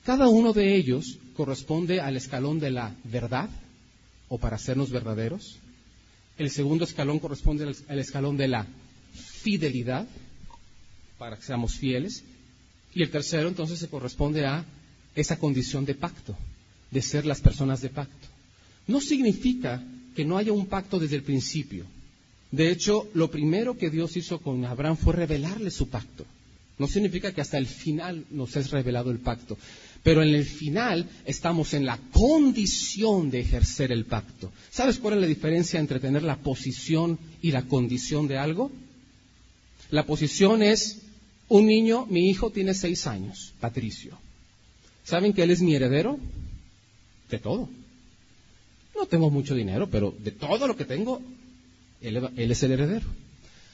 Cada uno de ellos corresponde al escalón de la verdad o para hacernos verdaderos. El segundo escalón corresponde al escalón de la fidelidad para que seamos fieles. Y el tercero entonces se corresponde a esa condición de pacto, de ser las personas de pacto. No significa que no haya un pacto desde el principio. De hecho, lo primero que Dios hizo con Abraham fue revelarle su pacto. No significa que hasta el final nos es revelado el pacto. Pero en el final estamos en la condición de ejercer el pacto. ¿Sabes cuál es la diferencia entre tener la posición y la condición de algo? La posición es un niño, mi hijo tiene seis años, Patricio. ¿Saben que él es mi heredero? De todo. No tengo mucho dinero, pero de todo lo que tengo, él, es el heredero.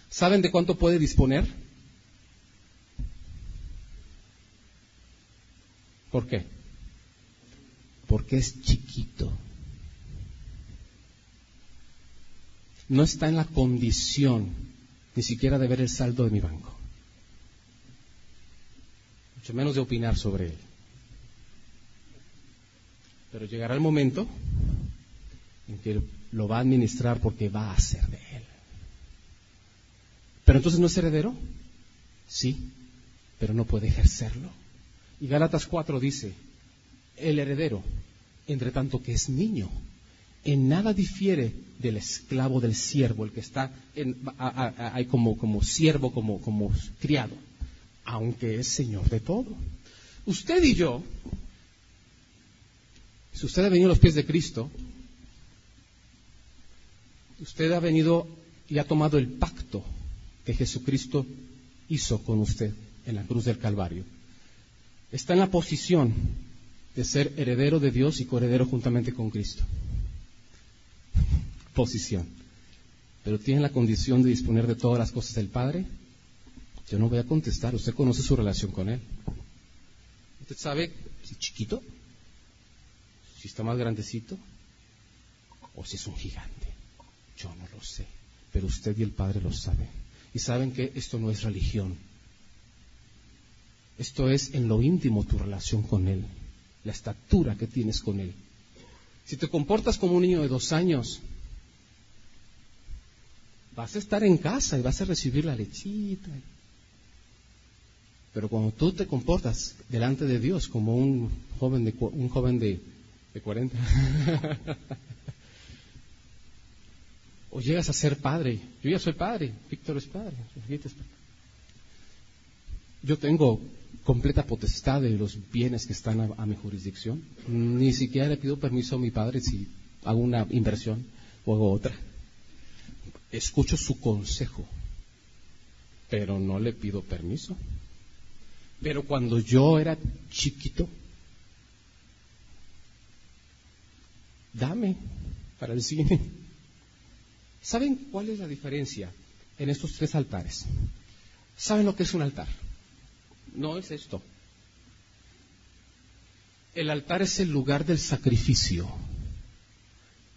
¿Saben de cuánto puede disponer? ¿Por qué? Porque es chiquito. No está en la condición ni siquiera de ver el saldo de mi banco mucho menos de opinar sobre él. Pero llegará el momento en que lo va a administrar porque va a ser de él. Pero entonces no es heredero? Sí, pero no puede ejercerlo. Y Gálatas 4 dice, el heredero, entre tanto que es niño, en nada difiere del esclavo del siervo, el que está en, como, como siervo, como, como criado aunque es Señor de todo. Usted y yo, si usted ha venido a los pies de Cristo, usted ha venido y ha tomado el pacto que Jesucristo hizo con usted en la cruz del Calvario. Está en la posición de ser heredero de Dios y coheredero juntamente con Cristo. posición, pero tiene la condición de disponer de todas las cosas del Padre, yo no voy a contestar. Usted conoce su relación con Él. Usted sabe si es chiquito, si está más grandecito, o si es un gigante. Yo no lo sé, pero usted y el Padre lo saben. Y saben que esto no es religión. Esto es en lo íntimo tu relación con Él, la estatura que tienes con Él. Si te comportas como un niño de dos años, vas a estar en casa y vas a recibir la lechita. Pero cuando tú te comportas delante de Dios como un joven de, un joven de, de 40, o llegas a ser padre, yo ya soy padre, Víctor es padre, yo tengo completa potestad de los bienes que están a, mi jurisdicción. Ni siquiera le pido permiso a mi padre si hago una inversión o hago otra. Escucho su consejo, pero no le pido permiso. Pero cuando yo era chiquito, dame para el cine. ¿Saben cuál es la diferencia en estos tres altares? ¿Saben lo que es un altar? No es esto. El altar es el lugar del sacrificio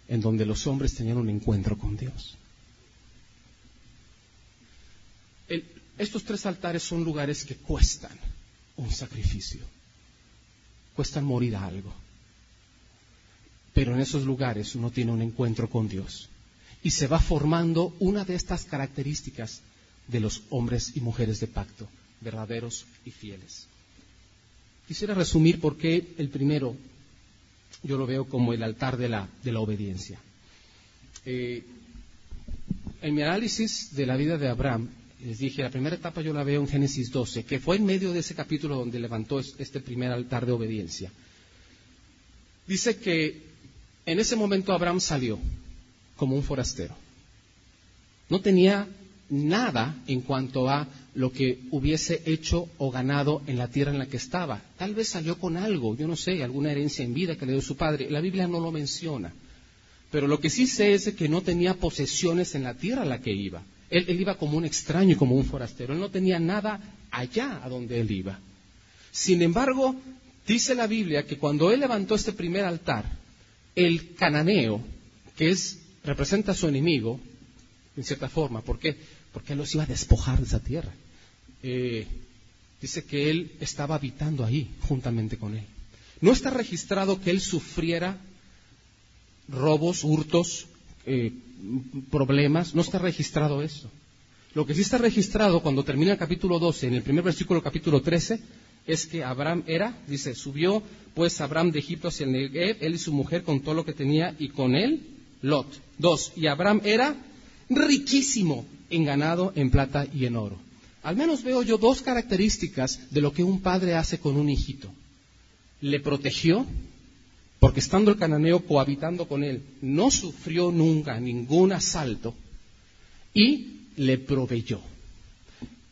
en donde los hombres tenían un encuentro con Dios. estos tres altares son lugares que cuestan un sacrificio, cuestan morir a algo. Pero en esos lugares uno tiene un encuentro con Dios y se va formando una de estas características de los hombres y mujeres de pacto verdaderos y fieles. Quisiera resumir por qué el primero yo lo veo como el altar de la, de la obediencia. Eh, en mi análisis de la vida de Abraham, les dije, la primera etapa yo la veo en Génesis 12, que fue en medio de ese capítulo donde levantó este primer altar de obediencia. Dice que en ese momento Abraham salió como un forastero. No tenía nada en cuanto a lo que hubiese hecho o ganado en la tierra en la que estaba. Tal vez salió con algo, yo no sé, alguna herencia en vida que le dio su padre. La Biblia no lo menciona. Pero lo que sí sé es que no tenía posesiones en la tierra a la que iba. Él, iba como un extraño como un forastero. Él no tenía nada allá a donde él iba. Sin embargo, dice la Biblia que cuando él levantó este primer altar, el cananeo, que es, representa a su enemigo, en cierta forma, ¿por qué? Porque él los iba a despojar de esa tierra. Eh, dice que él estaba habitando ahí juntamente con él. No está registrado que él sufriera robos, hurtos, eh, problemas, no está registrado eso. Lo que sí está registrado cuando termina el capítulo 12, en el primer versículo capítulo 13, es que Abraham era, dice, subió pues Abraham de Egipto hacia el Negev, él y su mujer con todo lo que tenía, y con él Lot. Dos, y Abraham era riquísimo en ganado, en plata y en oro. Al menos veo yo dos características de lo que un padre hace con un hijito. Le protegió, porque estando el cananeo cohabitando con él, no sufrió nunca ningún asalto, y le proveyó.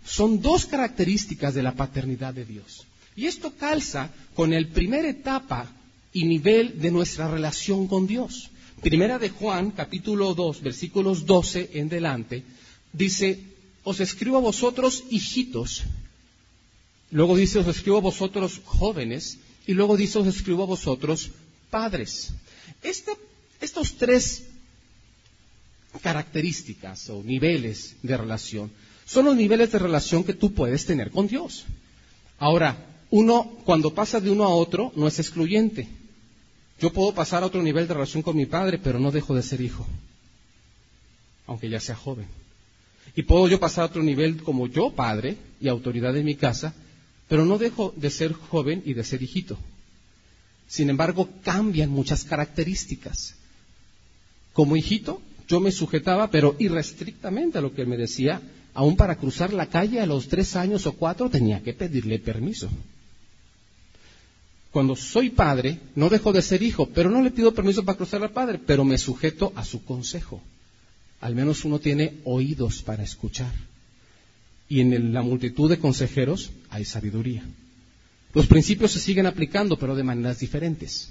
Son dos características de la paternidad de Dios. Y esto calza con la primera etapa y nivel de nuestra relación con Dios. Primera de Juan, capítulo 2, versículos 12 en delante, dice, os escribo a vosotros hijitos, luego dice, os escribo a vosotros jóvenes, y luego dice, os escribo a vosotros padres. estos tres características o niveles de relación son los niveles de relación que tú puedes tener con Dios. Ahora, uno cuando pasa de uno a otro no es excluyente. Yo puedo pasar a otro nivel de relación con mi padre, pero no dejo de ser hijo, aunque ya sea joven. Y puedo yo pasar a otro nivel como yo, padre y autoridad de mi casa, pero no dejo de ser joven y de ser hijito. Sin embargo, cambian muchas características. Como hijito, yo me sujetaba, pero irrestrictamente a lo que me decía, aún para cruzar la calle a los tres años o cuatro tenía que pedirle permiso. Cuando soy padre, no dejo de ser hijo, pero no le pido permiso para cruzar al padre, pero me sujeto a su consejo. Al menos uno tiene oídos para escuchar. Y en la multitud de consejeros hay sabiduría. Los principios se siguen aplicando, pero de maneras diferentes.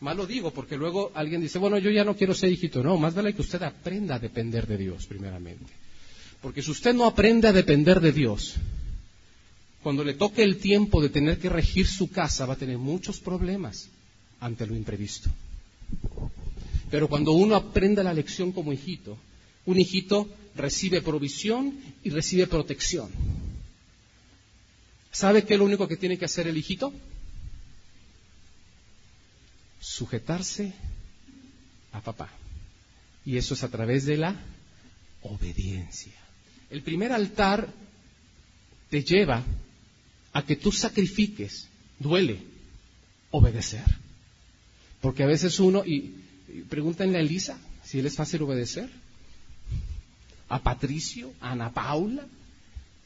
Mal lo digo porque luego alguien dice, bueno, yo ya no quiero ser hijito. No, más vale que usted aprenda a depender de Dios primeramente. Porque si usted no aprende a depender de Dios, cuando le toque el tiempo de tener que regir su casa, va a tener muchos problemas ante lo imprevisto. Pero cuando uno aprende la lección como hijito, un hijito recibe provisión y recibe protección. ¿Sabe qué es lo único que tiene que hacer el hijito? Sujetarse a papá. Y eso es a través de la obediencia. El primer altar te lleva a que tú sacrifiques, duele, obedecer. Porque a veces uno, y, pregúntenle a Elisa si él es fácil obedecer, a Patricio, a Ana Paula,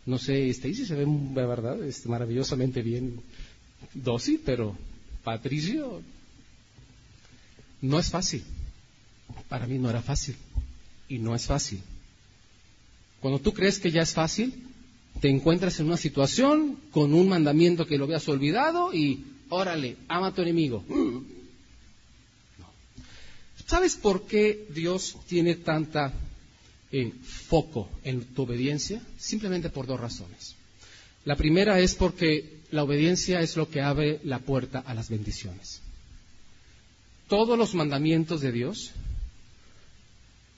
no sé, Stacy se ve, verdad, es maravillosamente bien dócil, pero Patricio no es fácil. Para mí no era fácil. Y no es fácil. Cuando tú crees que ya es fácil, te encuentras en una situación con un mandamiento que lo habías olvidado y órale, ama a tu enemigo. ¿Sabes por qué Dios tiene tanta eh, foco en tu obediencia? Simplemente por dos razones. La primera es porque la obediencia es lo que abre la puerta a las bendiciones. Todos los mandamientos de Dios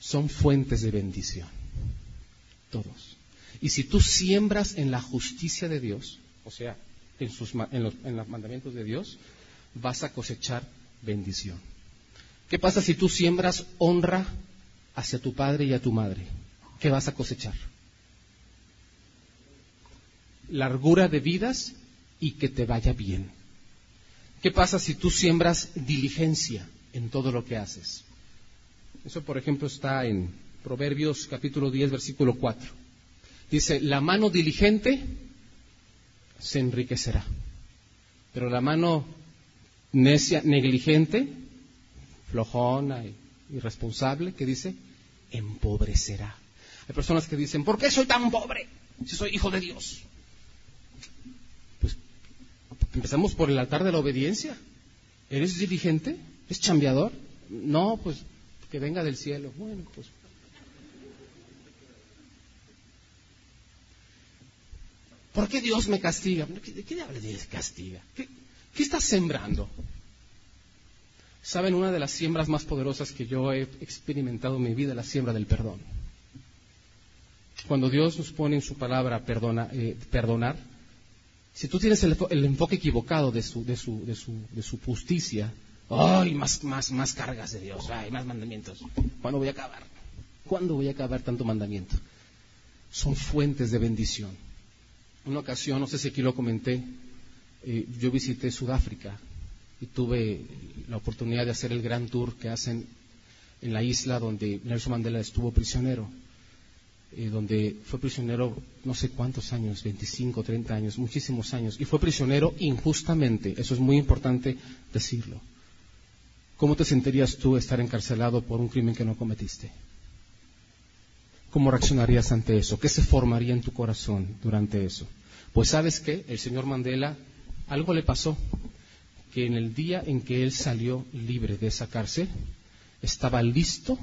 son fuentes de bendición. Todos. Y si tú siembras en la justicia de Dios, o sea, en, los, en los mandamientos de Dios, vas a cosechar bendición. ¿Qué pasa si tú siembras honra hacia tu padre y a tu madre? ¿Qué vas a cosechar? Largura de vidas y que te vaya bien. ¿Qué pasa si tú siembras diligencia en todo lo que haces? Eso, por ejemplo, está en Proverbios capítulo 10, versículo 4. Dice, la mano diligente se enriquecerá, pero la mano necia, negligente, flojona y irresponsable, que dice, empobrecerá. Hay personas que dicen, ¿por qué soy tan pobre si soy hijo de Dios? Pues empezamos por el altar de la obediencia. ¿Eres diligente? ¿Es chambeador? No, pues que venga del cielo. Bueno, pues ¿Por qué Dios me castiga? ¿De qué Dios castiga? ¿Qué, ¿Qué estás sembrando? Saben, una de las siembras más poderosas que yo he experimentado en mi vida la siembra del perdón. Cuando Dios nos pone en su palabra eh, perdonar, si tú tienes el, enfoque equivocado de su, justicia, ¡ay! Más, más, más cargas de Dios, ¡ay! Más mandamientos. ¿Cuándo voy a acabar? ¿Cuándo voy a acabar tanto mandamiento? Son fuentes de bendición una ocasión, no sé si aquí lo comenté, eh, yo visité Sudáfrica y tuve la oportunidad de hacer el gran tour que hacen en la isla donde Nelson Mandela estuvo prisionero, eh, donde fue prisionero no sé cuántos años, 25, 30 años, muchísimos años, y fue prisionero injustamente, eso es muy importante decirlo. ¿Cómo te sentirías tú estar encarcelado por un crimen que no cometiste? ¿Cómo reaccionarías ante eso? ¿Qué se formaría en tu corazón durante eso? Pues sabes qué, el señor Mandela, algo le pasó, que en el día en que él salió libre de esa cárcel, estaba listo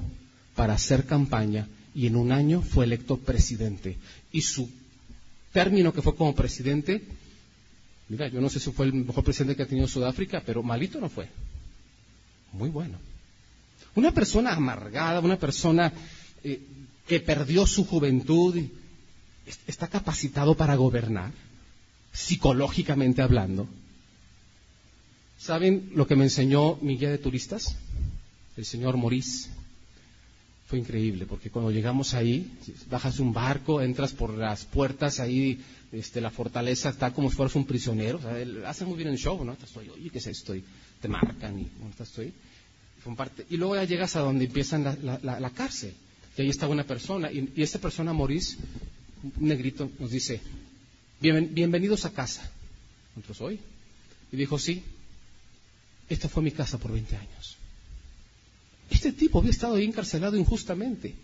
para hacer campaña y en un año fue electo presidente. Y su término que fue como presidente, mira, yo no sé si fue el mejor presidente que ha tenido Sudáfrica, pero malito no fue. Muy bueno. Una persona amargada, una persona eh, que perdió su juventud, está capacitado para gobernar, psicológicamente hablando. ¿Saben lo que me enseñó mi guía de turistas? El señor Maurice. Fue increíble, porque cuando llegamos ahí, bajas de un barco, entras por las puertas ahí, este, la fortaleza está como si fueras un prisionero. O sea, hace muy bien el show, ¿no? Estoy, oye, ¿qué es esto? Y te marcan y, bueno, estoy. Y luego ya llegas a donde empiezan la cárcel. Y ahí estaba una persona, y, esta persona, Maurice, un negrito, nos dice, bienvenidos a casa. Nosotros hoy. Y dijo, sí, esta fue mi casa por 20 años. Este tipo había estado ahí encarcelado injustamente.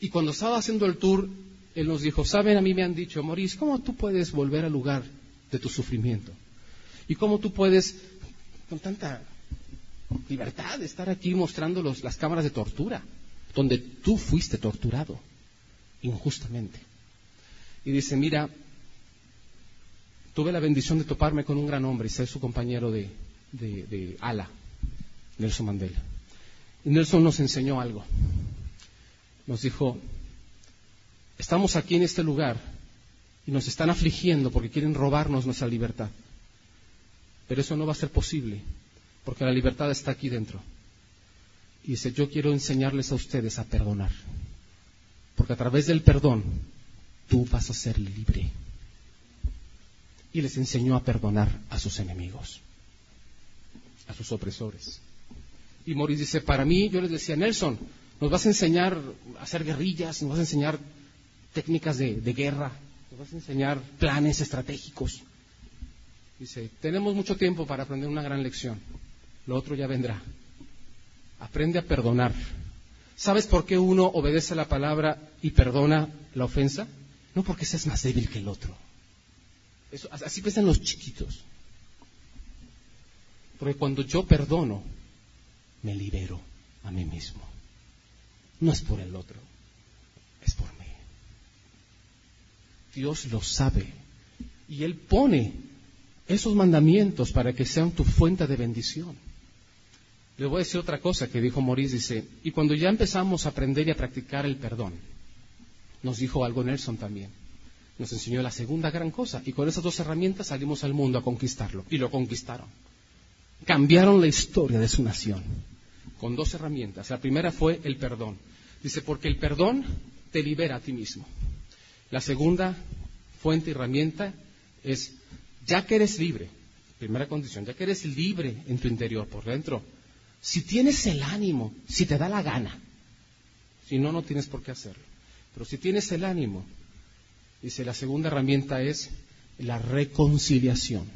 Y cuando estaba haciendo el tour, él nos dijo, saben, a mí me han dicho, Maurice, ¿cómo tú puedes volver al lugar de tu sufrimiento? ¿Y cómo tú puedes, con tanta libertad estar aquí mostrando las cámaras de tortura, donde tú fuiste torturado injustamente. Y dice, mira, tuve la bendición de toparme con un gran hombre y ser su compañero de, de ala, Nelson Mandela. Y Nelson nos enseñó algo. Nos dijo, estamos aquí en este lugar y nos están afligiendo porque quieren robarnos nuestra libertad. Pero eso no va a ser posible, porque la libertad está aquí dentro. Y dice, yo quiero enseñarles a ustedes a perdonar, porque a través del perdón tú vas a ser libre. Y les enseñó a perdonar a sus enemigos, a sus opresores. Y Morris dice, para mí, yo les decía, Nelson, nos vas a enseñar a hacer guerrillas, nos vas a enseñar técnicas de, de guerra, nos vas a enseñar planes estratégicos. Dice, tenemos mucho tiempo para aprender una gran lección. Lo otro ya vendrá. Aprende a perdonar. ¿Sabes por qué uno obedece la palabra y perdona la ofensa? No porque seas más débil que el otro. Eso, así piensan los chiquitos. Porque cuando yo perdono, me libero a mí mismo. No es por el otro, es por mí. Dios lo sabe. Y Él pone esos mandamientos para que sean tu fuente de bendición. Le voy a decir otra cosa que dijo Maurice, dice, y cuando ya empezamos a aprender y a practicar el perdón, nos dijo algo Nelson también, nos enseñó la segunda gran cosa, y con esas dos herramientas salimos al mundo a conquistarlo, y lo conquistaron. Cambiaron la historia de su nación con dos herramientas. La primera fue el perdón. Dice, porque el perdón te libera a ti mismo. La segunda fuente y herramienta es ya que eres libre, primera condición, ya que eres libre en tu interior, por dentro, si tienes el ánimo, si te da la gana, si no, no tienes por qué hacerlo, pero si tienes el ánimo, dice, la segunda herramienta es la reconciliación.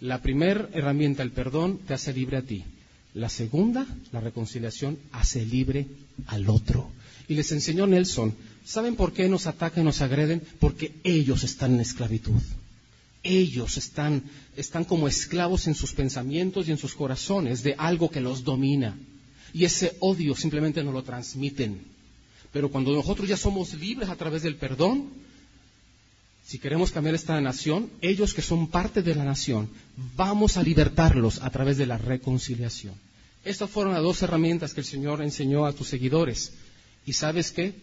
La primera herramienta, el perdón, te hace libre a ti. La segunda, la reconciliación, hace libre al otro. Y les enseñó Nelson, ¿saben por qué nos atacan y nos agreden? Porque ellos están en esclavitud ellos están, están como esclavos en sus pensamientos y en sus corazones de algo que los domina. Y ese odio simplemente nos lo transmiten. Pero cuando nosotros ya somos libres a través del perdón, si queremos cambiar esta nación, ellos que son parte de la nación, vamos a libertarlos a través de la reconciliación. Estas fueron las dos herramientas que el Señor enseñó a tus seguidores. ¿Y sabes qué?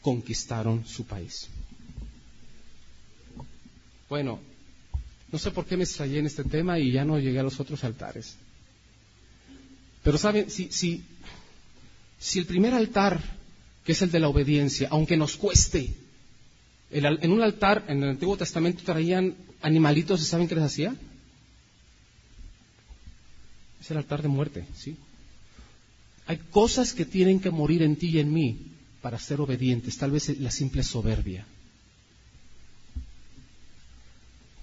Conquistaron su país. Bueno, no sé por qué me extrañé en este tema y ya no llegué a los otros altares. Pero saben, si, si, si el primer altar, que es el de la obediencia, aunque nos cueste, en un altar en el Antiguo Testamento traían animalitos ¿saben qué les hacía? Es el altar de muerte, ¿sí? Hay cosas que tienen que morir en ti y en mí para ser obedientes, tal vez la simple soberbia.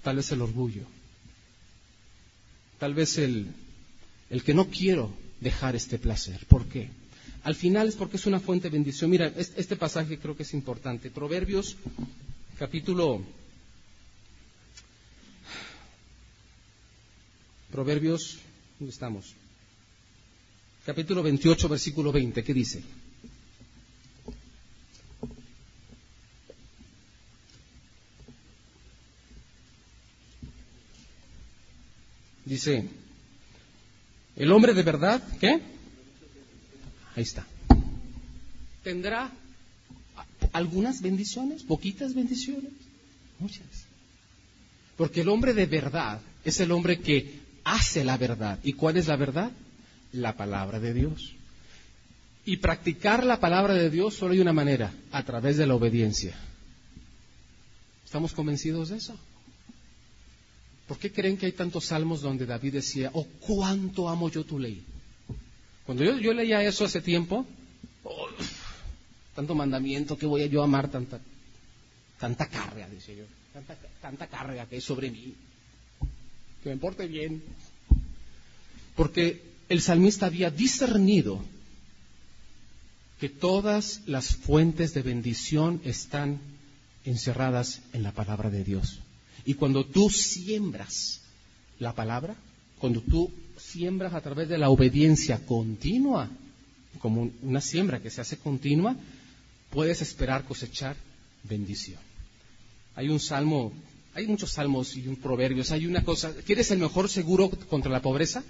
tal vez el orgullo, tal vez el, el que no quiero dejar este placer. ¿Por qué? Al final es porque es una fuente de bendición. Mira, este pasaje creo que es importante. Proverbios, capítulo. Proverbios, ¿dónde estamos? Capítulo 28, versículo 20, ¿qué dice? Dice, el hombre de verdad, ¿qué? Ahí está. Tendrá algunas bendiciones, poquitas bendiciones, muchas. Porque el hombre de verdad es el hombre que hace la verdad. ¿Y cuál es la verdad? La palabra de Dios. Y practicar la palabra de Dios solo hay una manera, a través de la obediencia. ¿Estamos convencidos de eso? ¿Por qué creen que hay tantos salmos donde David decía, oh, cuánto amo yo tu ley? Cuando yo, leía eso hace tiempo, oh, tanto mandamiento que voy a yo amar tanta, tanta carga, decía yo, tanta, tanta carga que hay sobre mí, que me porte bien. Porque el salmista había discernido que todas las fuentes de bendición están encerradas en la palabra de Dios. Y cuando tú siembras la palabra, cuando tú siembras a través de la obediencia continua, como una siembra que se hace continua, puedes esperar cosechar bendición. Hay un salmo, hay muchos salmos y un proverbios, hay una cosa, ¿quieres el mejor seguro contra la pobreza?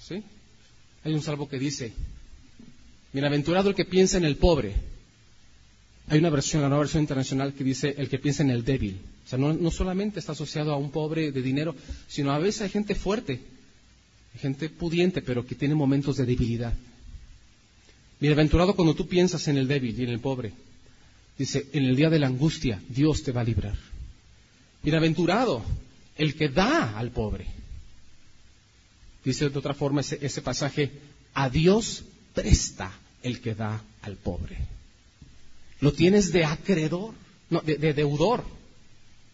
¿Sí? Hay un salmo que dice, bienaventurado el que piensa en el pobre. Hay una versión, la nueva versión internacional que dice el que piensa en el débil. O sea, no, no solamente está asociado a un pobre de dinero, sino a veces hay gente fuerte, gente pudiente, pero que tiene momentos de debilidad. Bienaventurado cuando tú piensas en el débil y en el pobre. Dice, en el día de la angustia, Dios te va a librar. Bienaventurado el que da al pobre. Dice de otra forma ese, pasaje, a Dios presta el que da al pobre. Lo tienes de acreedor, no, de, de deudor.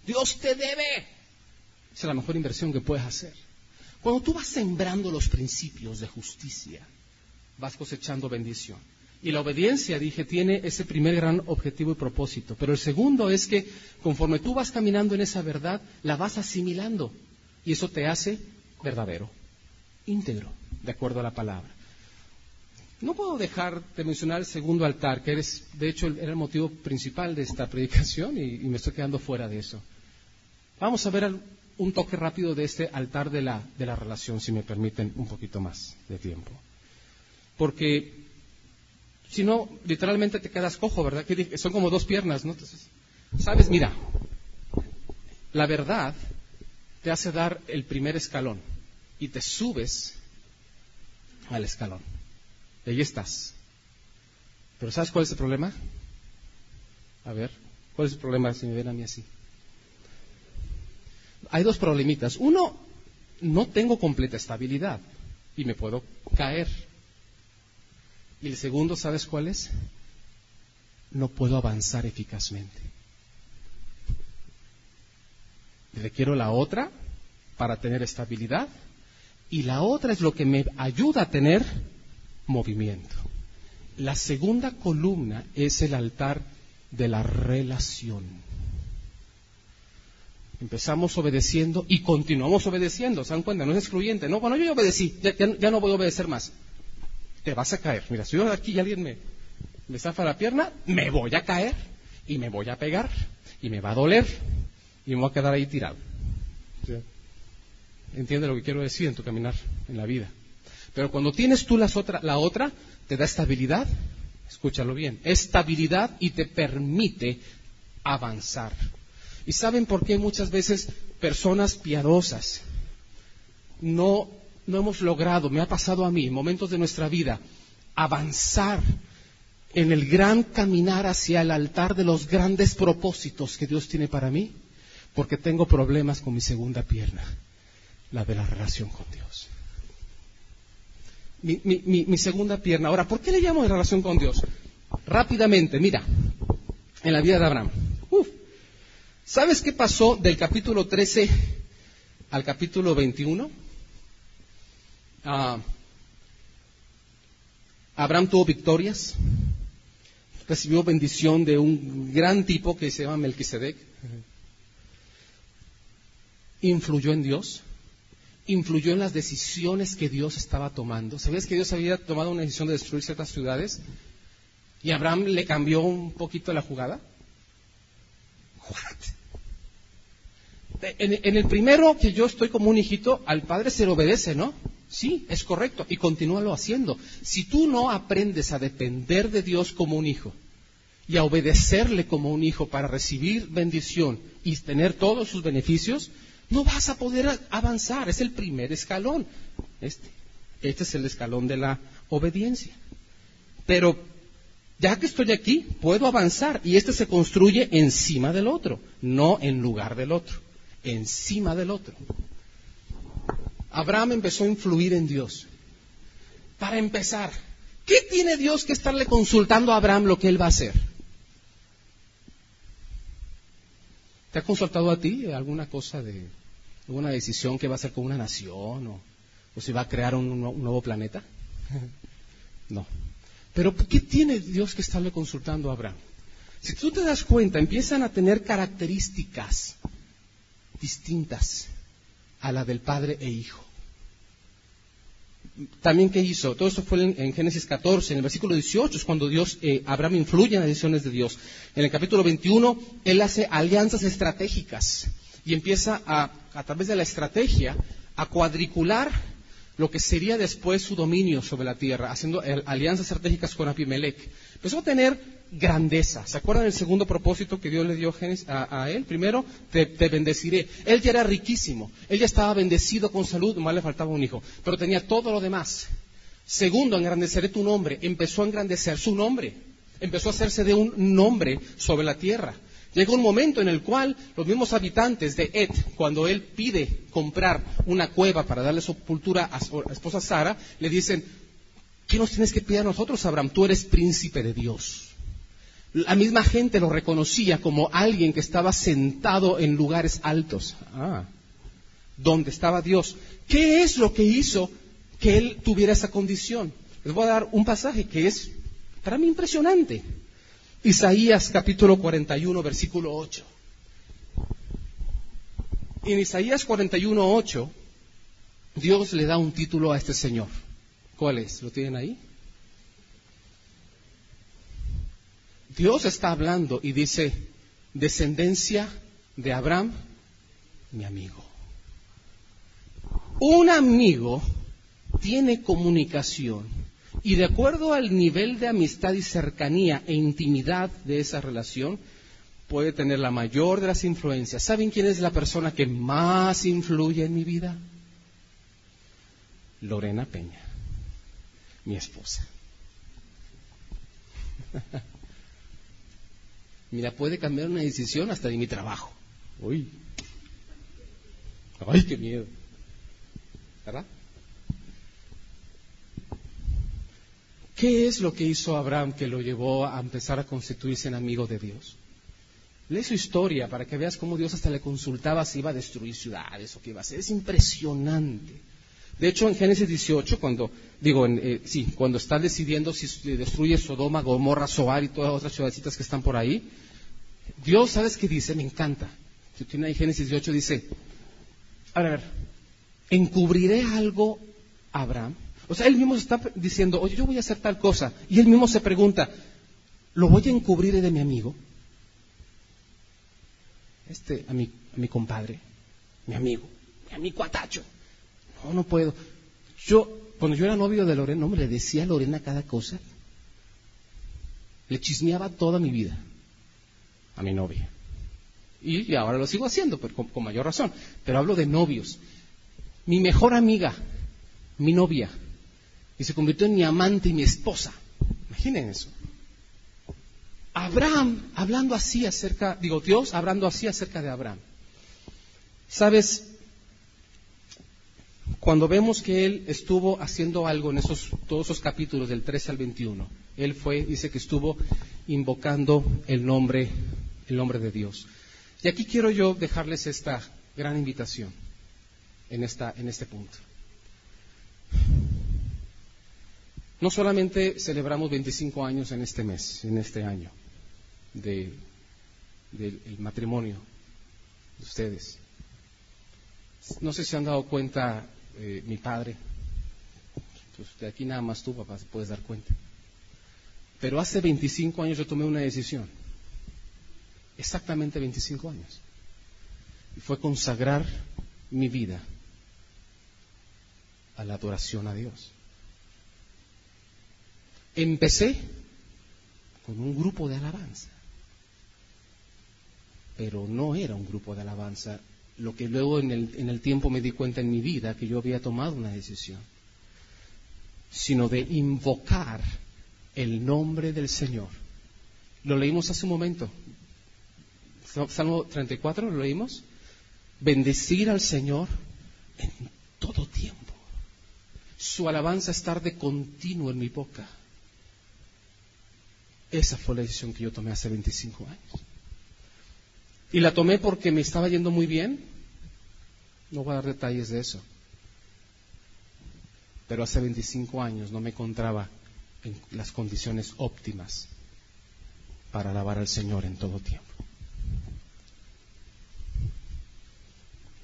Dios te debe. es la mejor inversión que puedes hacer. Cuando tú vas sembrando los principios de justicia, vas cosechando bendición. Y la obediencia, dije, tiene ese primer gran objetivo y propósito. Pero el segundo es que conforme tú vas caminando en esa verdad, la vas asimilando. Y eso te hace verdadero, íntegro, de acuerdo a la palabra. No puedo dejar de mencionar el segundo altar, que eres, de hecho era el motivo principal de esta predicación y, me estoy quedando fuera de eso. Vamos a ver un toque rápido de este altar de la, de la relación, si me permiten un poquito más de tiempo. Porque si no, literalmente te quedas cojo, ¿verdad? Que son como dos piernas, ¿no? Sabes, mira, la verdad te hace dar el primer escalón y te subes al escalón. Y ahí estás. Pero ¿sabes cuál es el problema? A ver, ¿cuál es el problema si me ven a mí así? Hay dos problemitas. Uno, no tengo completa estabilidad y me puedo caer. Y el segundo, ¿sabes cuál es? No puedo avanzar eficazmente. Requiero la otra para tener estabilidad y la otra es lo que me ayuda a tener movimiento. La segunda columna es el altar de la relación. Empezamos obedeciendo y continuamos obedeciendo. ¿Se dan cuenta? No es excluyente. No, bueno, yo ya obedecí, ya no voy a obedecer más te vas a caer. Mira, si yo de aquí y alguien me, me zafa la pierna, me voy a caer y me voy a pegar y me va a doler y me voy a quedar ahí tirado. ¿Entiendes lo que quiero decir en tu caminar en la vida? Pero cuando tienes tú las otra, la otra, te da estabilidad, escúchalo bien, estabilidad y te permite avanzar. ¿Y saben por qué muchas veces personas piadosas no no hemos logrado, me ha pasado a mí, en momentos de nuestra vida, avanzar en el gran caminar hacia el altar de los grandes propósitos que Dios tiene para mí, porque tengo problemas con mi segunda pierna, la de la relación con Dios. Mi, segunda pierna. Ahora, ¿por qué le llamo de relación con Dios? Rápidamente, mira, en la vida de Abraham. ¿Sabes qué pasó del capítulo 13 al capítulo 21? Ah, Abraham tuvo victorias, recibió bendición de un gran tipo que se llama Melquisedec, influyó en Dios, influyó en las decisiones que Dios estaba tomando. ¿Sabías que Dios había tomado una decisión de destruir ciertas ciudades? Y Abraham le cambió un poquito la jugada. En, el primero que yo estoy como un hijito, al padre se le obedece, ¿no? Sí, es correcto, y continúalo haciendo. Si tú no aprendes a depender de Dios como un hijo y a obedecerle como un hijo para recibir bendición y tener todos sus beneficios, no vas a poder avanzar. Es el primer escalón. Este, este es el escalón de la obediencia. Pero ya que estoy aquí, puedo avanzar y este se construye encima del otro, no en lugar del otro, encima del otro. Abraham empezó a influir en Dios. Para empezar, ¿qué tiene Dios que estarle consultando a Abraham lo que él va a hacer? ¿Te ha consultado a ti alguna cosa de alguna decisión que va a hacer con una nación o, si va a crear un, un nuevo planeta? no. Pero ¿qué tiene Dios que estarle consultando a Abraham? Si tú te das cuenta, empiezan a tener características distintas a la del padre e hijo. también qué hizo. Todo esto fue en, Génesis 14, en el versículo 18 es cuando Dios, eh, Abraham influye en las decisiones de Dios. En el capítulo 21 él hace alianzas estratégicas y empieza a, a través de la estrategia, a cuadricular lo que sería después su dominio sobre la tierra, haciendo alianzas estratégicas con Abimelech. Empezó a tener grandeza. ¿Se acuerdan del segundo propósito que Dios le dio a, él? Primero, te, bendeciré. Él ya era riquísimo. Él ya estaba bendecido con salud, nomás le faltaba un hijo. Pero tenía todo lo demás. Segundo, engrandeceré tu nombre. Empezó a engrandecer su nombre. Empezó a hacerse de un nombre sobre la tierra. Llegó un momento en el cual los mismos habitantes de Ed, cuando él pide comprar una cueva para darle sepultura a su esposa Sara, le dicen, ¿qué nos tienes que pedir a nosotros, Abraham? Tú eres príncipe de Dios. La misma gente lo reconocía como alguien que estaba sentado en lugares altos. Ah, donde estaba Dios. ¿Qué es lo que hizo que él tuviera esa condición? Les voy a dar un pasaje que es para mí impresionante. Isaías capítulo 41, versículo 8. En Isaías 41, 8, Dios le da un título a este Señor. ¿Cuál es? ¿Lo tienen ahí? Dios está hablando y dice, descendencia de Abraham, mi amigo. Un amigo tiene comunicación y de acuerdo al nivel de amistad y cercanía e intimidad de esa relación, puede tener la mayor de las influencias. ¿Saben quién es la persona que más influye en mi vida? Lorena Peña, mi esposa. Mira, puede cambiar una decisión hasta de mi trabajo. Uy. Ay, qué miedo. ¿Verdad? ¿Qué es lo que hizo Abraham que lo llevó a empezar a constituirse en amigo de Dios? Lee su historia para que veas cómo Dios hasta le consultaba si iba a destruir ciudades o qué iba a hacer. Es impresionante. De hecho, en Génesis 18, cuando, digo, eh, sí, cuando está decidiendo si destruye Sodoma, Gomorra, Zoar y todas las otras ciudadcitas que están por ahí, Dios, ¿sabes qué dice? Me encanta. Si tiene ahí Génesis 18, dice, a ver, ¿encubriré algo a Abraham? O sea, él mismo está diciendo, oye, yo voy a hacer tal cosa. Y él mismo se pregunta, ¿lo voy a encubrir de mi amigo? Este, a mi, a mi compadre, mi amigo, a mi cuatacho. No, no puedo. Yo, cuando yo era novio de Lorena, no, le decía a Lorena cada cosa. Le chismeaba toda mi vida a mi novia. Y, ahora lo sigo haciendo, pero con mayor razón. Pero hablo de novios. Mi mejor amiga, mi novia, y se convirtió en mi amante y mi esposa. Imaginen eso. Abraham hablando así acerca, digo Dios hablando así acerca de Abraham. Sabes, cuando vemos que él estuvo haciendo algo en esos, todos esos capítulos del 13 al 21, él fue, dice que estuvo invocando el nombre, el nombre de Dios. Y aquí quiero yo dejarles esta gran invitación en, esta, en este punto. No solamente celebramos 25 años en este mes, en este año, del matrimonio de ustedes. No sé si han dado cuenta eh, mi padre. Pues de aquí nada más tú, papá, se puedes dar cuenta. Pero hace 25 años yo tomé una decisión. Exactamente 25 años. Y fue consagrar mi vida a la adoración a Dios. Empecé con un grupo de alabanza, pero no era un grupo de alabanza, lo que luego en el, tiempo me di cuenta en mi vida que yo había tomado una decisión, sino de invocar el nombre del Señor. Lo leímos hace un momento. Salmo 34, ¿lo leímos? Bendecir al Señor en todo tiempo. Su alabanza estar de continuo en mi boca. Esa fue la decisión que yo tomé hace 25 años. Y la tomé porque me estaba yendo muy bien. No voy a dar detalles de eso. Pero hace 25 años no me encontraba en las condiciones óptimas para alabar al Señor en todo tiempo.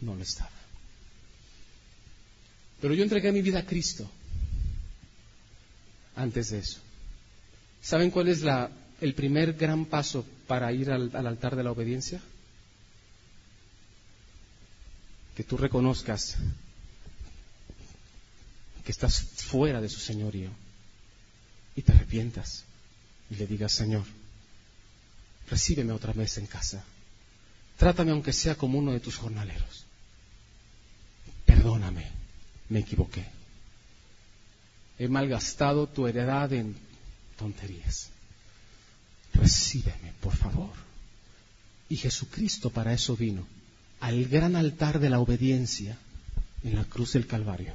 No lo estaba. Pero yo entregué mi vida a Cristo antes de eso. ¿Saben cuál es la, el primer gran paso para ir al, al altar de la obediencia? Que tú reconozcas que estás fuera de su señorío y te arrepientas y le digas, Señor, recíbeme otra vez en casa. Trátame aunque sea como uno de tus jornaleros. Perdóname, me equivoqué. He malgastado tu heredad en tonterías. Recíbeme, por favor. Y Jesucristo para eso vino, al gran altar de la obediencia en la cruz del Calvario,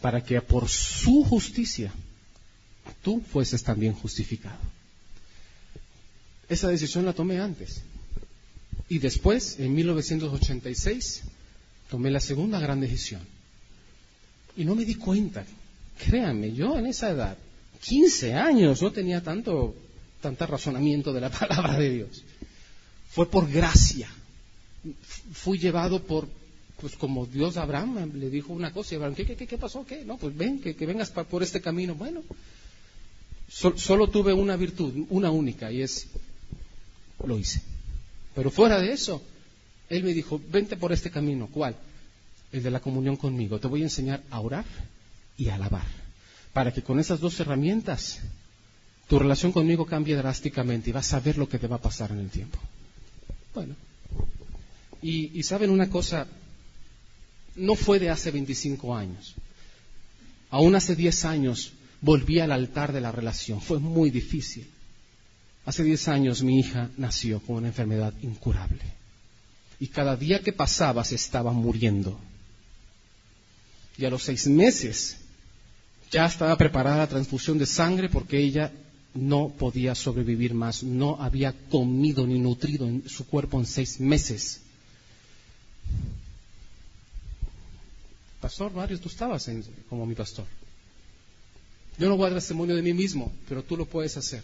para que por su justicia tú fueses también justificado. Esa decisión la tomé antes. Y después, en 1986, tomé la segunda gran decisión. Y no me di cuenta. Créanme, yo en esa edad, 15 años, no tenía tanto, tanto razonamiento de la palabra de Dios. Fue por gracia. Fui llevado por, pues como Dios a Abraham le dijo una cosa, y Abraham, ¿qué, qué, qué pasó? ¿Qué? No, pues ven, que, que vengas por este camino. Bueno, solo tuve una virtud, una única, y es, lo hice. Pero fuera de eso, él me dijo, vente por este camino. ¿Cuál? El de la comunión conmigo. Te voy a enseñar a orar y a alabar. Para que con esas dos herramientas tu relación conmigo cambie drásticamente y vas a ver lo que te va a pasar en el tiempo. Bueno. Y, saben una cosa, no fue de hace 25 años. Aún hace 10 años volví al altar de la relación. Fue muy difícil. Hace 10 años mi hija nació con una enfermedad incurable. Y cada día que pasaba se estaba muriendo. Y a los seis meses ya estaba preparada la transfusión de sangre porque ella no podía sobrevivir más. No había comido ni nutrido en su cuerpo en seis meses. Pastor Mario, tú estabas como mi pastor. Yo no voy a dar testimonio de mí mismo, pero tú lo puedes hacer.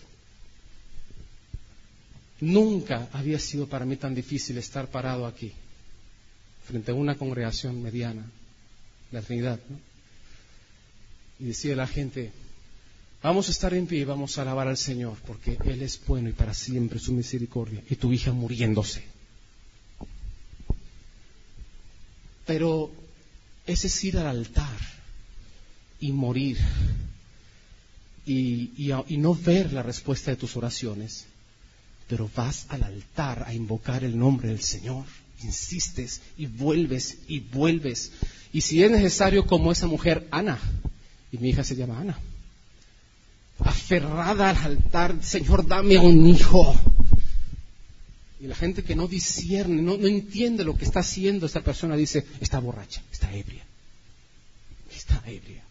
Nunca había sido para mí tan difícil estar parado aquí, frente a una congregación mediana, la Trinidad, y decía la gente, vamos a estar en pie y vamos a alabar al Señor, porque Él es bueno y para siempre su misericordia, y tu hija muriéndose. Pero ese es ir al altar y morir y, no ver la respuesta de tus oraciones, pero vas al altar a invocar el nombre del Señor, insistes y vuelves y vuelves. Y si es necesario, como esa mujer, Ana, y mi hija se llama Ana, aferrada al altar, Señor, dame un hijo. Y la gente que no discierne, no, no entiende lo que está haciendo esta persona, dice, está borracha, está ebria, está ebria.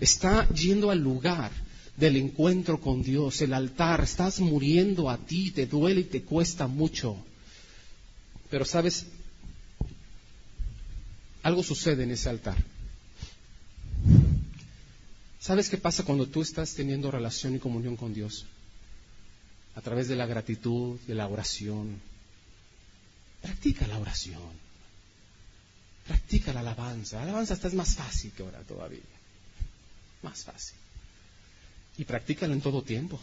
Está yendo al lugar del encuentro con Dios, el altar, estás muriendo a ti, te duele y te cuesta mucho. Pero sabes, algo sucede en ese altar. ¿Sabes qué pasa cuando tú estás teniendo relación y comunión con Dios? A través de la gratitud, de la oración. Practica la oración. Practica la alabanza. La alabanza está es más fácil que orar todavía. Más fácil. Y practícalo en todo tiempo.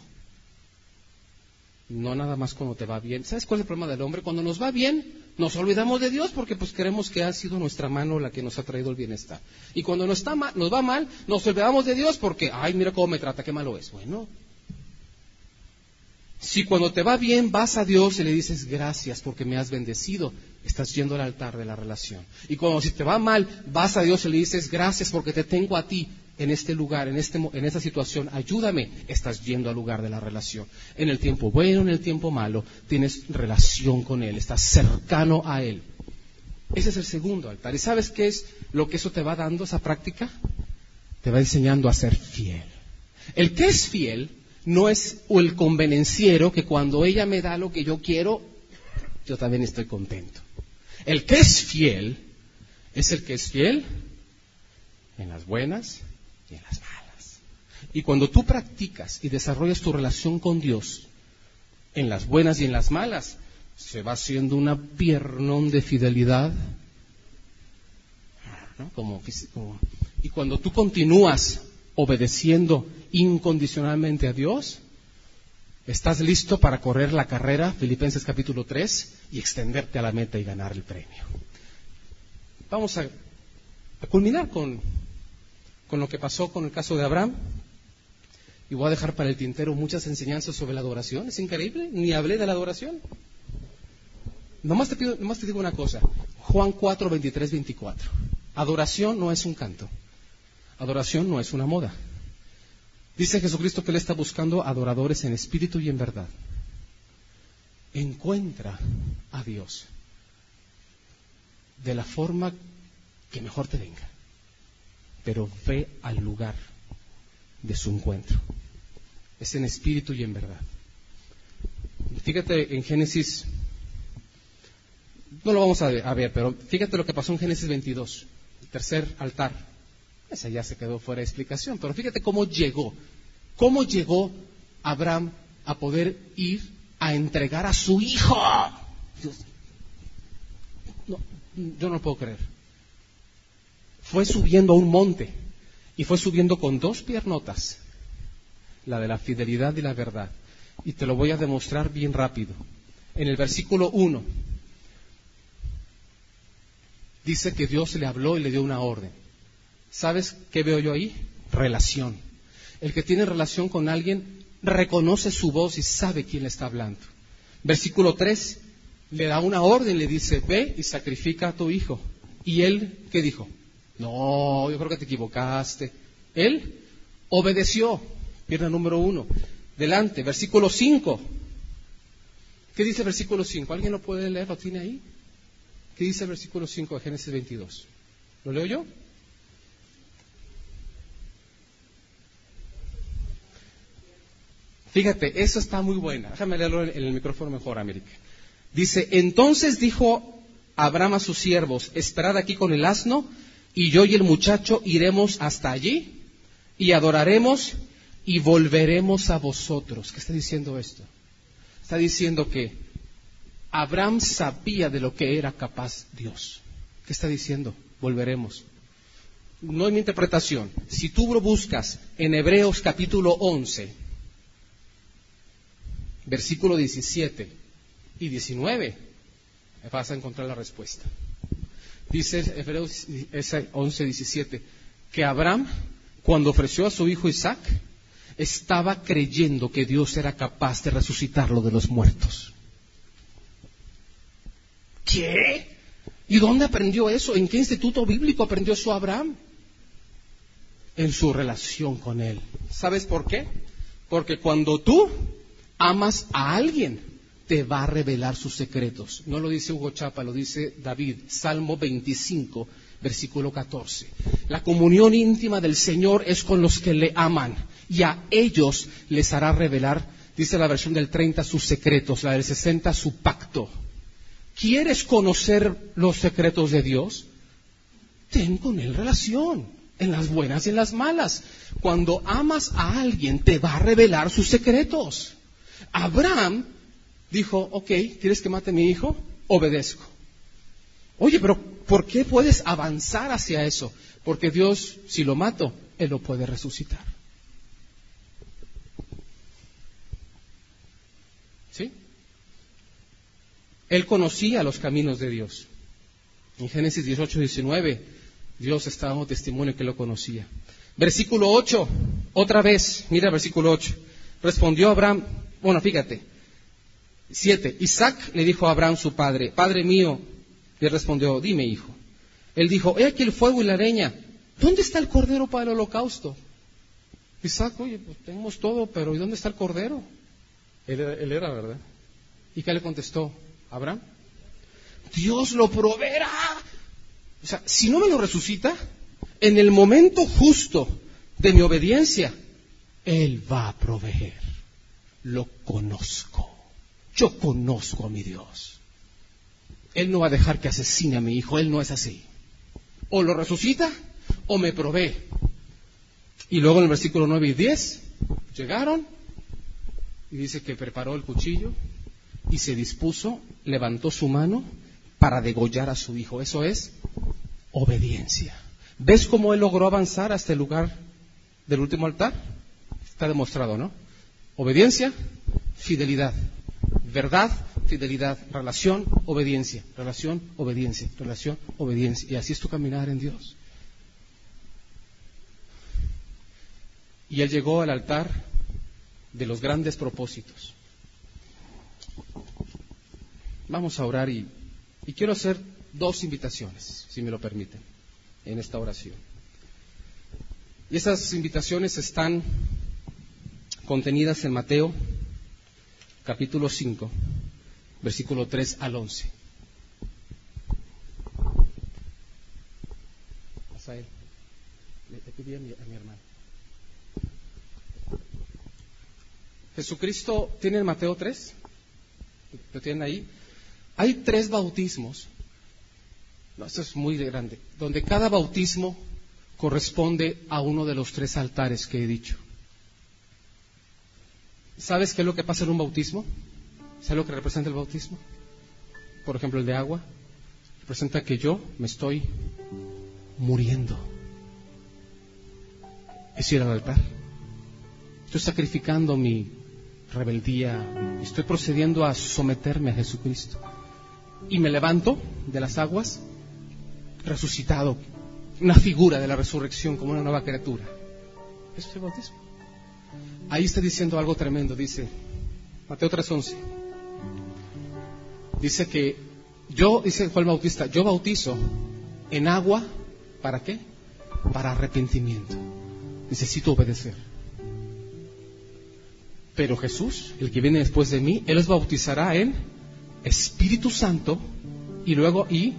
No nada más cuando te va bien. ¿Sabes cuál es el problema del hombre? Cuando nos va bien, nos olvidamos de Dios porque pues creemos que ha sido nuestra mano la que nos ha traído el bienestar. Y cuando nos, está nos va mal, nos olvidamos de Dios porque, ay, mira cómo me trata, qué malo es. Bueno, si cuando te va bien vas a Dios y le dices gracias porque me has bendecido, estás yendo al altar de la relación. Y cuando si te va mal vas a Dios y le dices gracias porque te tengo a ti, en este lugar, en, este, en esta situación, ayúdame, estás yendo al lugar de la relación. En el tiempo bueno, en el tiempo malo, tienes relación con Él, estás cercano a Él. Ese es el segundo altar. ¿Y sabes qué es lo que eso te va dando, esa práctica? Te va enseñando a ser fiel. El que es fiel no es el convenenciero que cuando ella me da lo que yo quiero, yo también estoy contento. El que es fiel es el que es fiel en las buenas y en las malas. Y cuando tú practicas y desarrollas tu relación con Dios, en las buenas y en las malas, se va haciendo una piernón de fidelidad. Como, y cuando tú continúas obedeciendo incondicionalmente a Dios, estás listo para correr la carrera, Filipenses capítulo 3, y extenderte a la meta y ganar el premio. Vamos a, culminar con, con lo que pasó con el caso de Abraham. Y voy a dejar para el tintero muchas enseñanzas sobre la adoración. Es increíble, ni hablé de la adoración. Nomás te, pido, nomás te digo una cosa. Juan 4, 23, 24. Adoración no es un canto. Adoración no es una moda. Dice Jesucristo que Él está buscando adoradores en espíritu y en verdad. Encuentra a Dios de la forma que mejor te venga, pero ve al lugar de su encuentro. Es en espíritu y en verdad. Fíjate en Génesis, no lo vamos a ver, pero fíjate lo que pasó en Génesis 22, el tercer altar. Esa ya se quedó fuera de explicación, pero fíjate cómo llegó, cómo llegó Abraham a poder ir a entregar a su hijo. yo no lo puedo creer. Fue subiendo a un monte y fue subiendo con dos piernotas, la de la fidelidad y la verdad. Y te lo voy a demostrar bien rápido. En el versículo 1 dice que Dios le habló y le dio una orden. ¿Sabes qué veo yo ahí? Relación. El que tiene relación con alguien reconoce su voz y sabe quién le está hablando. Versículo 3 le da una orden, le dice, ve y sacrifica a tu hijo. ¿Y él qué dijo? No, yo creo que te equivocaste. Él obedeció. Pierna número uno. Delante, versículo 5. ¿Qué dice el versículo 5? ¿Alguien lo puede leer? ¿Lo tiene ahí? ¿Qué dice el versículo 5 de Génesis 22? ¿Lo leo yo? Fíjate, eso está muy buena. Déjame leerlo en el micrófono mejor, América. Dice, entonces dijo Abraham a sus siervos, esperad aquí con el asno y yo y el muchacho iremos hasta allí y adoraremos y volveremos a vosotros. ¿Qué está diciendo esto? Está diciendo que Abraham sabía de lo que era capaz Dios. ¿Qué está diciendo? Volveremos. No es mi interpretación. Si tú lo buscas en Hebreos capítulo 11, versículo 17 y 19, vas a encontrar la respuesta. Dice Hebreos 11, 17, que Abraham, cuando ofreció a su hijo Isaac, estaba creyendo que Dios era capaz de resucitarlo de los muertos. ¿Qué? ¿Y dónde aprendió eso? ¿En qué instituto bíblico aprendió eso Abraham? En su relación con él. ¿Sabes por qué? Porque cuando tú amas a alguien, te va a revelar sus secretos. No lo dice Hugo Chapa, lo dice David, Salmo 25, versículo 14. La comunión íntima del Señor es con los que le aman y a ellos les hará revelar, dice la versión del 30, sus secretos, la del 60, su pacto. ¿Quieres conocer los secretos de Dios? Ten con Él relación, en las buenas y en las malas. Cuando amas a alguien, te va a revelar sus secretos. Abraham dijo, ok, ¿quieres que mate a mi hijo? Obedezco. Oye, pero ¿por qué puedes avanzar hacia eso? Porque Dios, si lo mato, Él lo puede resucitar. ¿Sí? Él conocía los caminos de Dios. En Génesis 18, 19, Dios estaba dando testimonio que lo conocía. Versículo 8, otra vez, mira versículo 8. Respondió Abraham, bueno, fíjate, Siete. Isaac le dijo a Abraham su padre, Padre mío, le respondió, dime hijo. Él dijo, he aquí el fuego y la leña. ¿Dónde está el cordero para el holocausto? Isaac, oye, pues tenemos todo, pero ¿y dónde está el cordero? Él era, él era, ¿verdad? ¿Y qué le contestó Abraham? Dios lo proveerá. O sea, si no me lo resucita, en el momento justo de mi obediencia, Él va a proveer. Lo conozco. Yo conozco a mi Dios. Él no va a dejar que asesine a mi hijo, Él no es así. O lo resucita o me provee. Y luego en el versículo 9 y 10 llegaron y dice que preparó el cuchillo y se dispuso, levantó su mano para degollar a su hijo. Eso es obediencia. ¿Ves cómo él logró avanzar hasta el lugar del último altar? Está demostrado, ¿no? Obediencia, fidelidad. Verdad, fidelidad. Relación, obediencia. Relación, obediencia. Relación, obediencia. Y así es tu caminar en Dios. Y él llegó al altar de los grandes propósitos. Vamos a orar y, y quiero hacer dos invitaciones, si me lo permiten, en esta oración. Y esas invitaciones están contenidas en Mateo capítulo 5, versículo 3 al 11. le pedí a mi, hermano. Jesucristo Mateo 3, lo tienen ahí. Hay tres bautismos, no, esto es muy grande, donde cada bautismo corresponde a uno de los tres altares que he dicho. ¿Sabes qué es lo que pasa en un bautismo? ¿Sabes lo que representa el bautismo? Por ejemplo, el de agua. Representa que yo me estoy muriendo. Es ir al altar. Estoy sacrificando mi rebeldía, estoy procediendo a someterme a Jesucristo. Y me levanto de las aguas resucitado, una figura de la resurrección como una nueva criatura. Eso es el bautismo. Ahí está diciendo algo tremendo, dice Mateo 3:11. Dice que yo, dice Juan Bautista, yo bautizo en agua, ¿para qué? Para arrepentimiento. Necesito obedecer. Pero Jesús, el que viene después de mí, Él os bautizará en Espíritu Santo y luego y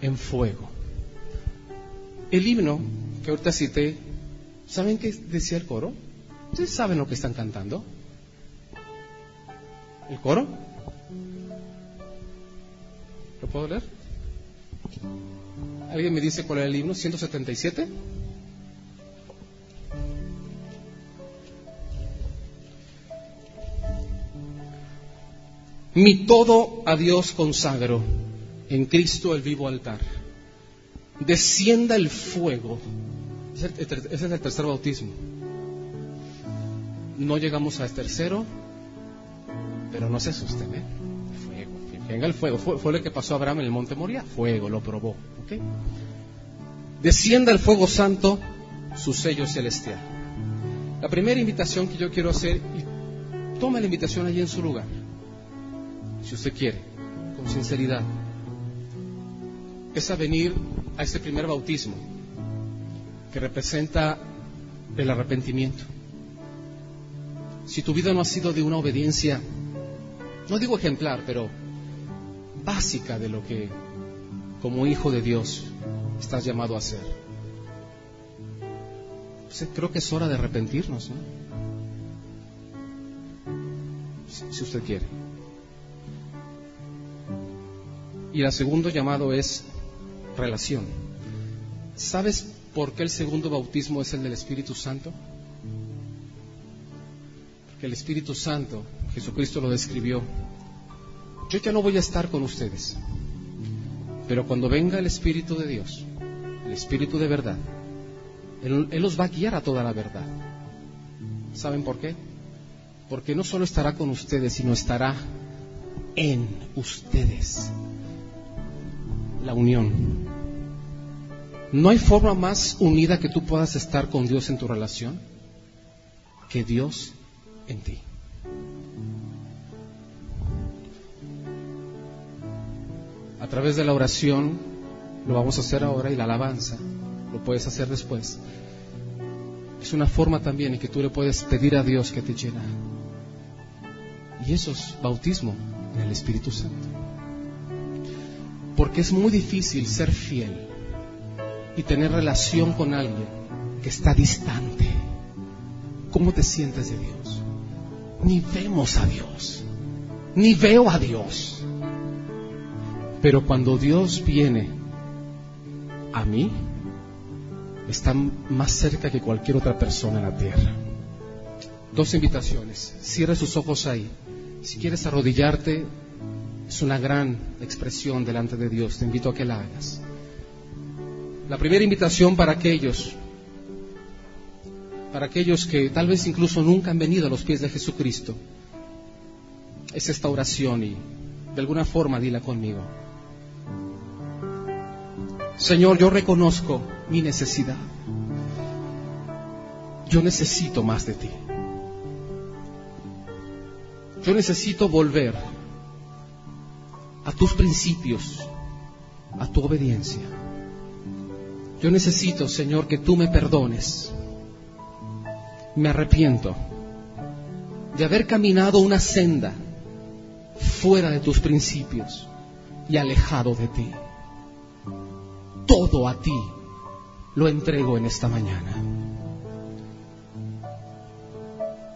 en fuego. El himno que ahorita cité, ¿saben qué decía el coro? ¿Ustedes saben lo que están cantando? ¿El coro? ¿Lo puedo leer? ¿Alguien me dice cuál es el himno? ¿177? Mi todo a Dios consagro en Cristo el vivo altar. Descienda el fuego. Ese es el tercer bautismo. No llegamos al tercero, pero no se asusten, ¿eh? Fuego. Venga el fuego. Fue, lo que pasó a Abraham en el monte Moria. Fuego, lo probó. Descienda el fuego santo, su sello celestial. La primera invitación que yo quiero hacer, y toma la invitación allí en su lugar si usted quiere, con sinceridad, es a venir a este primer bautismo que representa el arrepentimiento. Si tu vida no ha sido de una obediencia, no digo ejemplar, pero básica de lo que como hijo de Dios estás llamado a hacer, creo que es hora de arrepentirnos, ¿no? si usted quiere. Y el segundo llamado es relación. ¿Sabes por qué el segundo bautismo es el del Espíritu Santo? Porque el Espíritu Santo, Jesucristo lo describió, yo ya no voy a estar con ustedes, pero cuando venga el Espíritu de Dios, el Espíritu de verdad, Él, Él los va a guiar a toda la verdad. ¿Saben por qué? Porque no solo estará con ustedes, sino estará en ustedes la unión. No hay forma más unida que tú puedas estar con Dios en tu relación que Dios en ti. A través de la oración, lo vamos a hacer ahora y la alabanza, lo puedes hacer después. Es una forma también en que tú le puedes pedir a Dios que te llena. Y eso es bautismo en el Espíritu Santo. Porque es muy difícil ser fiel y tener relación con alguien que está distante. ¿Cómo te sientes de Dios? Ni vemos a Dios, ni veo a Dios. Pero cuando Dios viene a mí, está más cerca que cualquier otra persona en la tierra. Dos invitaciones. Cierra sus ojos ahí. Si quieres arrodillarte, es una gran expresión delante de Dios. Te invito a que la hagas. La primera invitación para aquellos para aquellos que tal vez incluso nunca han venido a los pies de Jesucristo, es esta oración y de alguna forma dila conmigo. Señor, yo reconozco mi necesidad. Yo necesito más de ti. Yo necesito volver a tus principios, a tu obediencia. Yo necesito, Señor, que tú me perdones. Me arrepiento de haber caminado una senda fuera de tus principios y alejado de ti. Todo a ti lo entrego en esta mañana.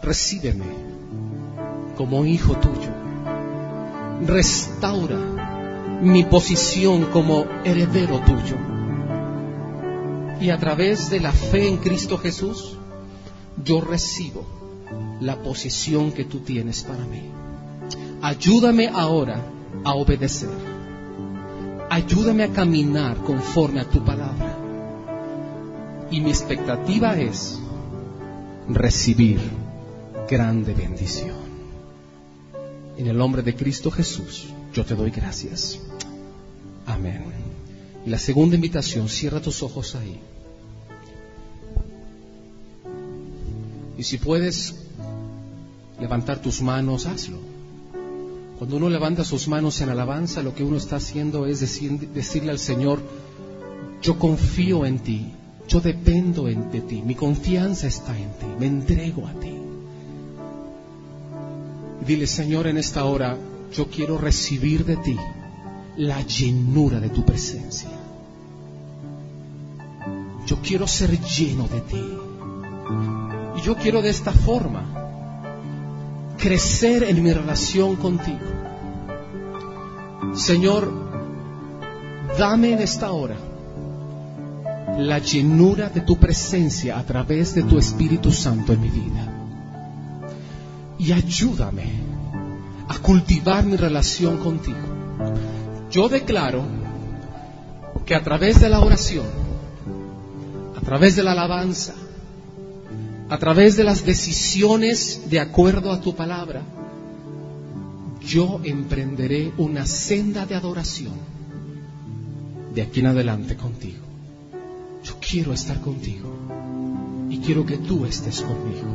Recíbeme como hijo tuyo. Restaura mi posición como heredero tuyo. Y a través de la fe en Cristo Jesús, yo recibo la posición que tú tienes para mí. Ayúdame ahora a obedecer. Ayúdame a caminar conforme a tu palabra. Y mi expectativa es recibir grande bendición. En el nombre de Cristo Jesús, yo te doy gracias. Amén. Y la segunda invitación, cierra tus ojos ahí. Y si puedes levantar tus manos, hazlo. Cuando uno levanta sus manos en alabanza, lo que uno está haciendo es decirle al Señor, yo confío en ti, yo dependo de ti, mi confianza está en ti, me entrego a ti. Dile, Señor, en esta hora, yo quiero recibir de ti la llenura de tu presencia. Yo quiero ser lleno de ti. Yo quiero de esta forma crecer en mi relación contigo. Señor, dame en esta hora la llenura de tu presencia a través de tu Espíritu Santo en mi vida. Y ayúdame a cultivar mi relación contigo. Yo declaro que a través de la oración, a través de la alabanza, a través de las decisiones de acuerdo a tu palabra, yo emprenderé una senda de adoración de aquí en adelante contigo. Yo quiero estar contigo y quiero que tú estés conmigo.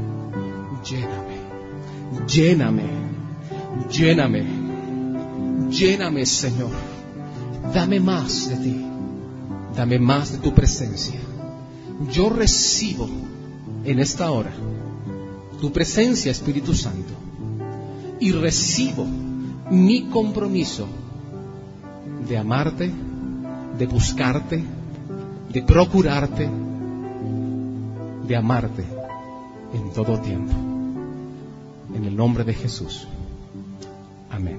Lléname, lléname, lléname, lléname Señor. Dame más de ti, dame más de tu presencia. Yo recibo en esta hora tu presencia, Espíritu Santo, y recibo mi compromiso de amarte, de buscarte, de procurarte, de amarte en todo tiempo. En el nombre de Jesús. Amén.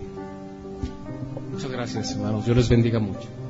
Muchas gracias, hermanos. Dios les bendiga mucho.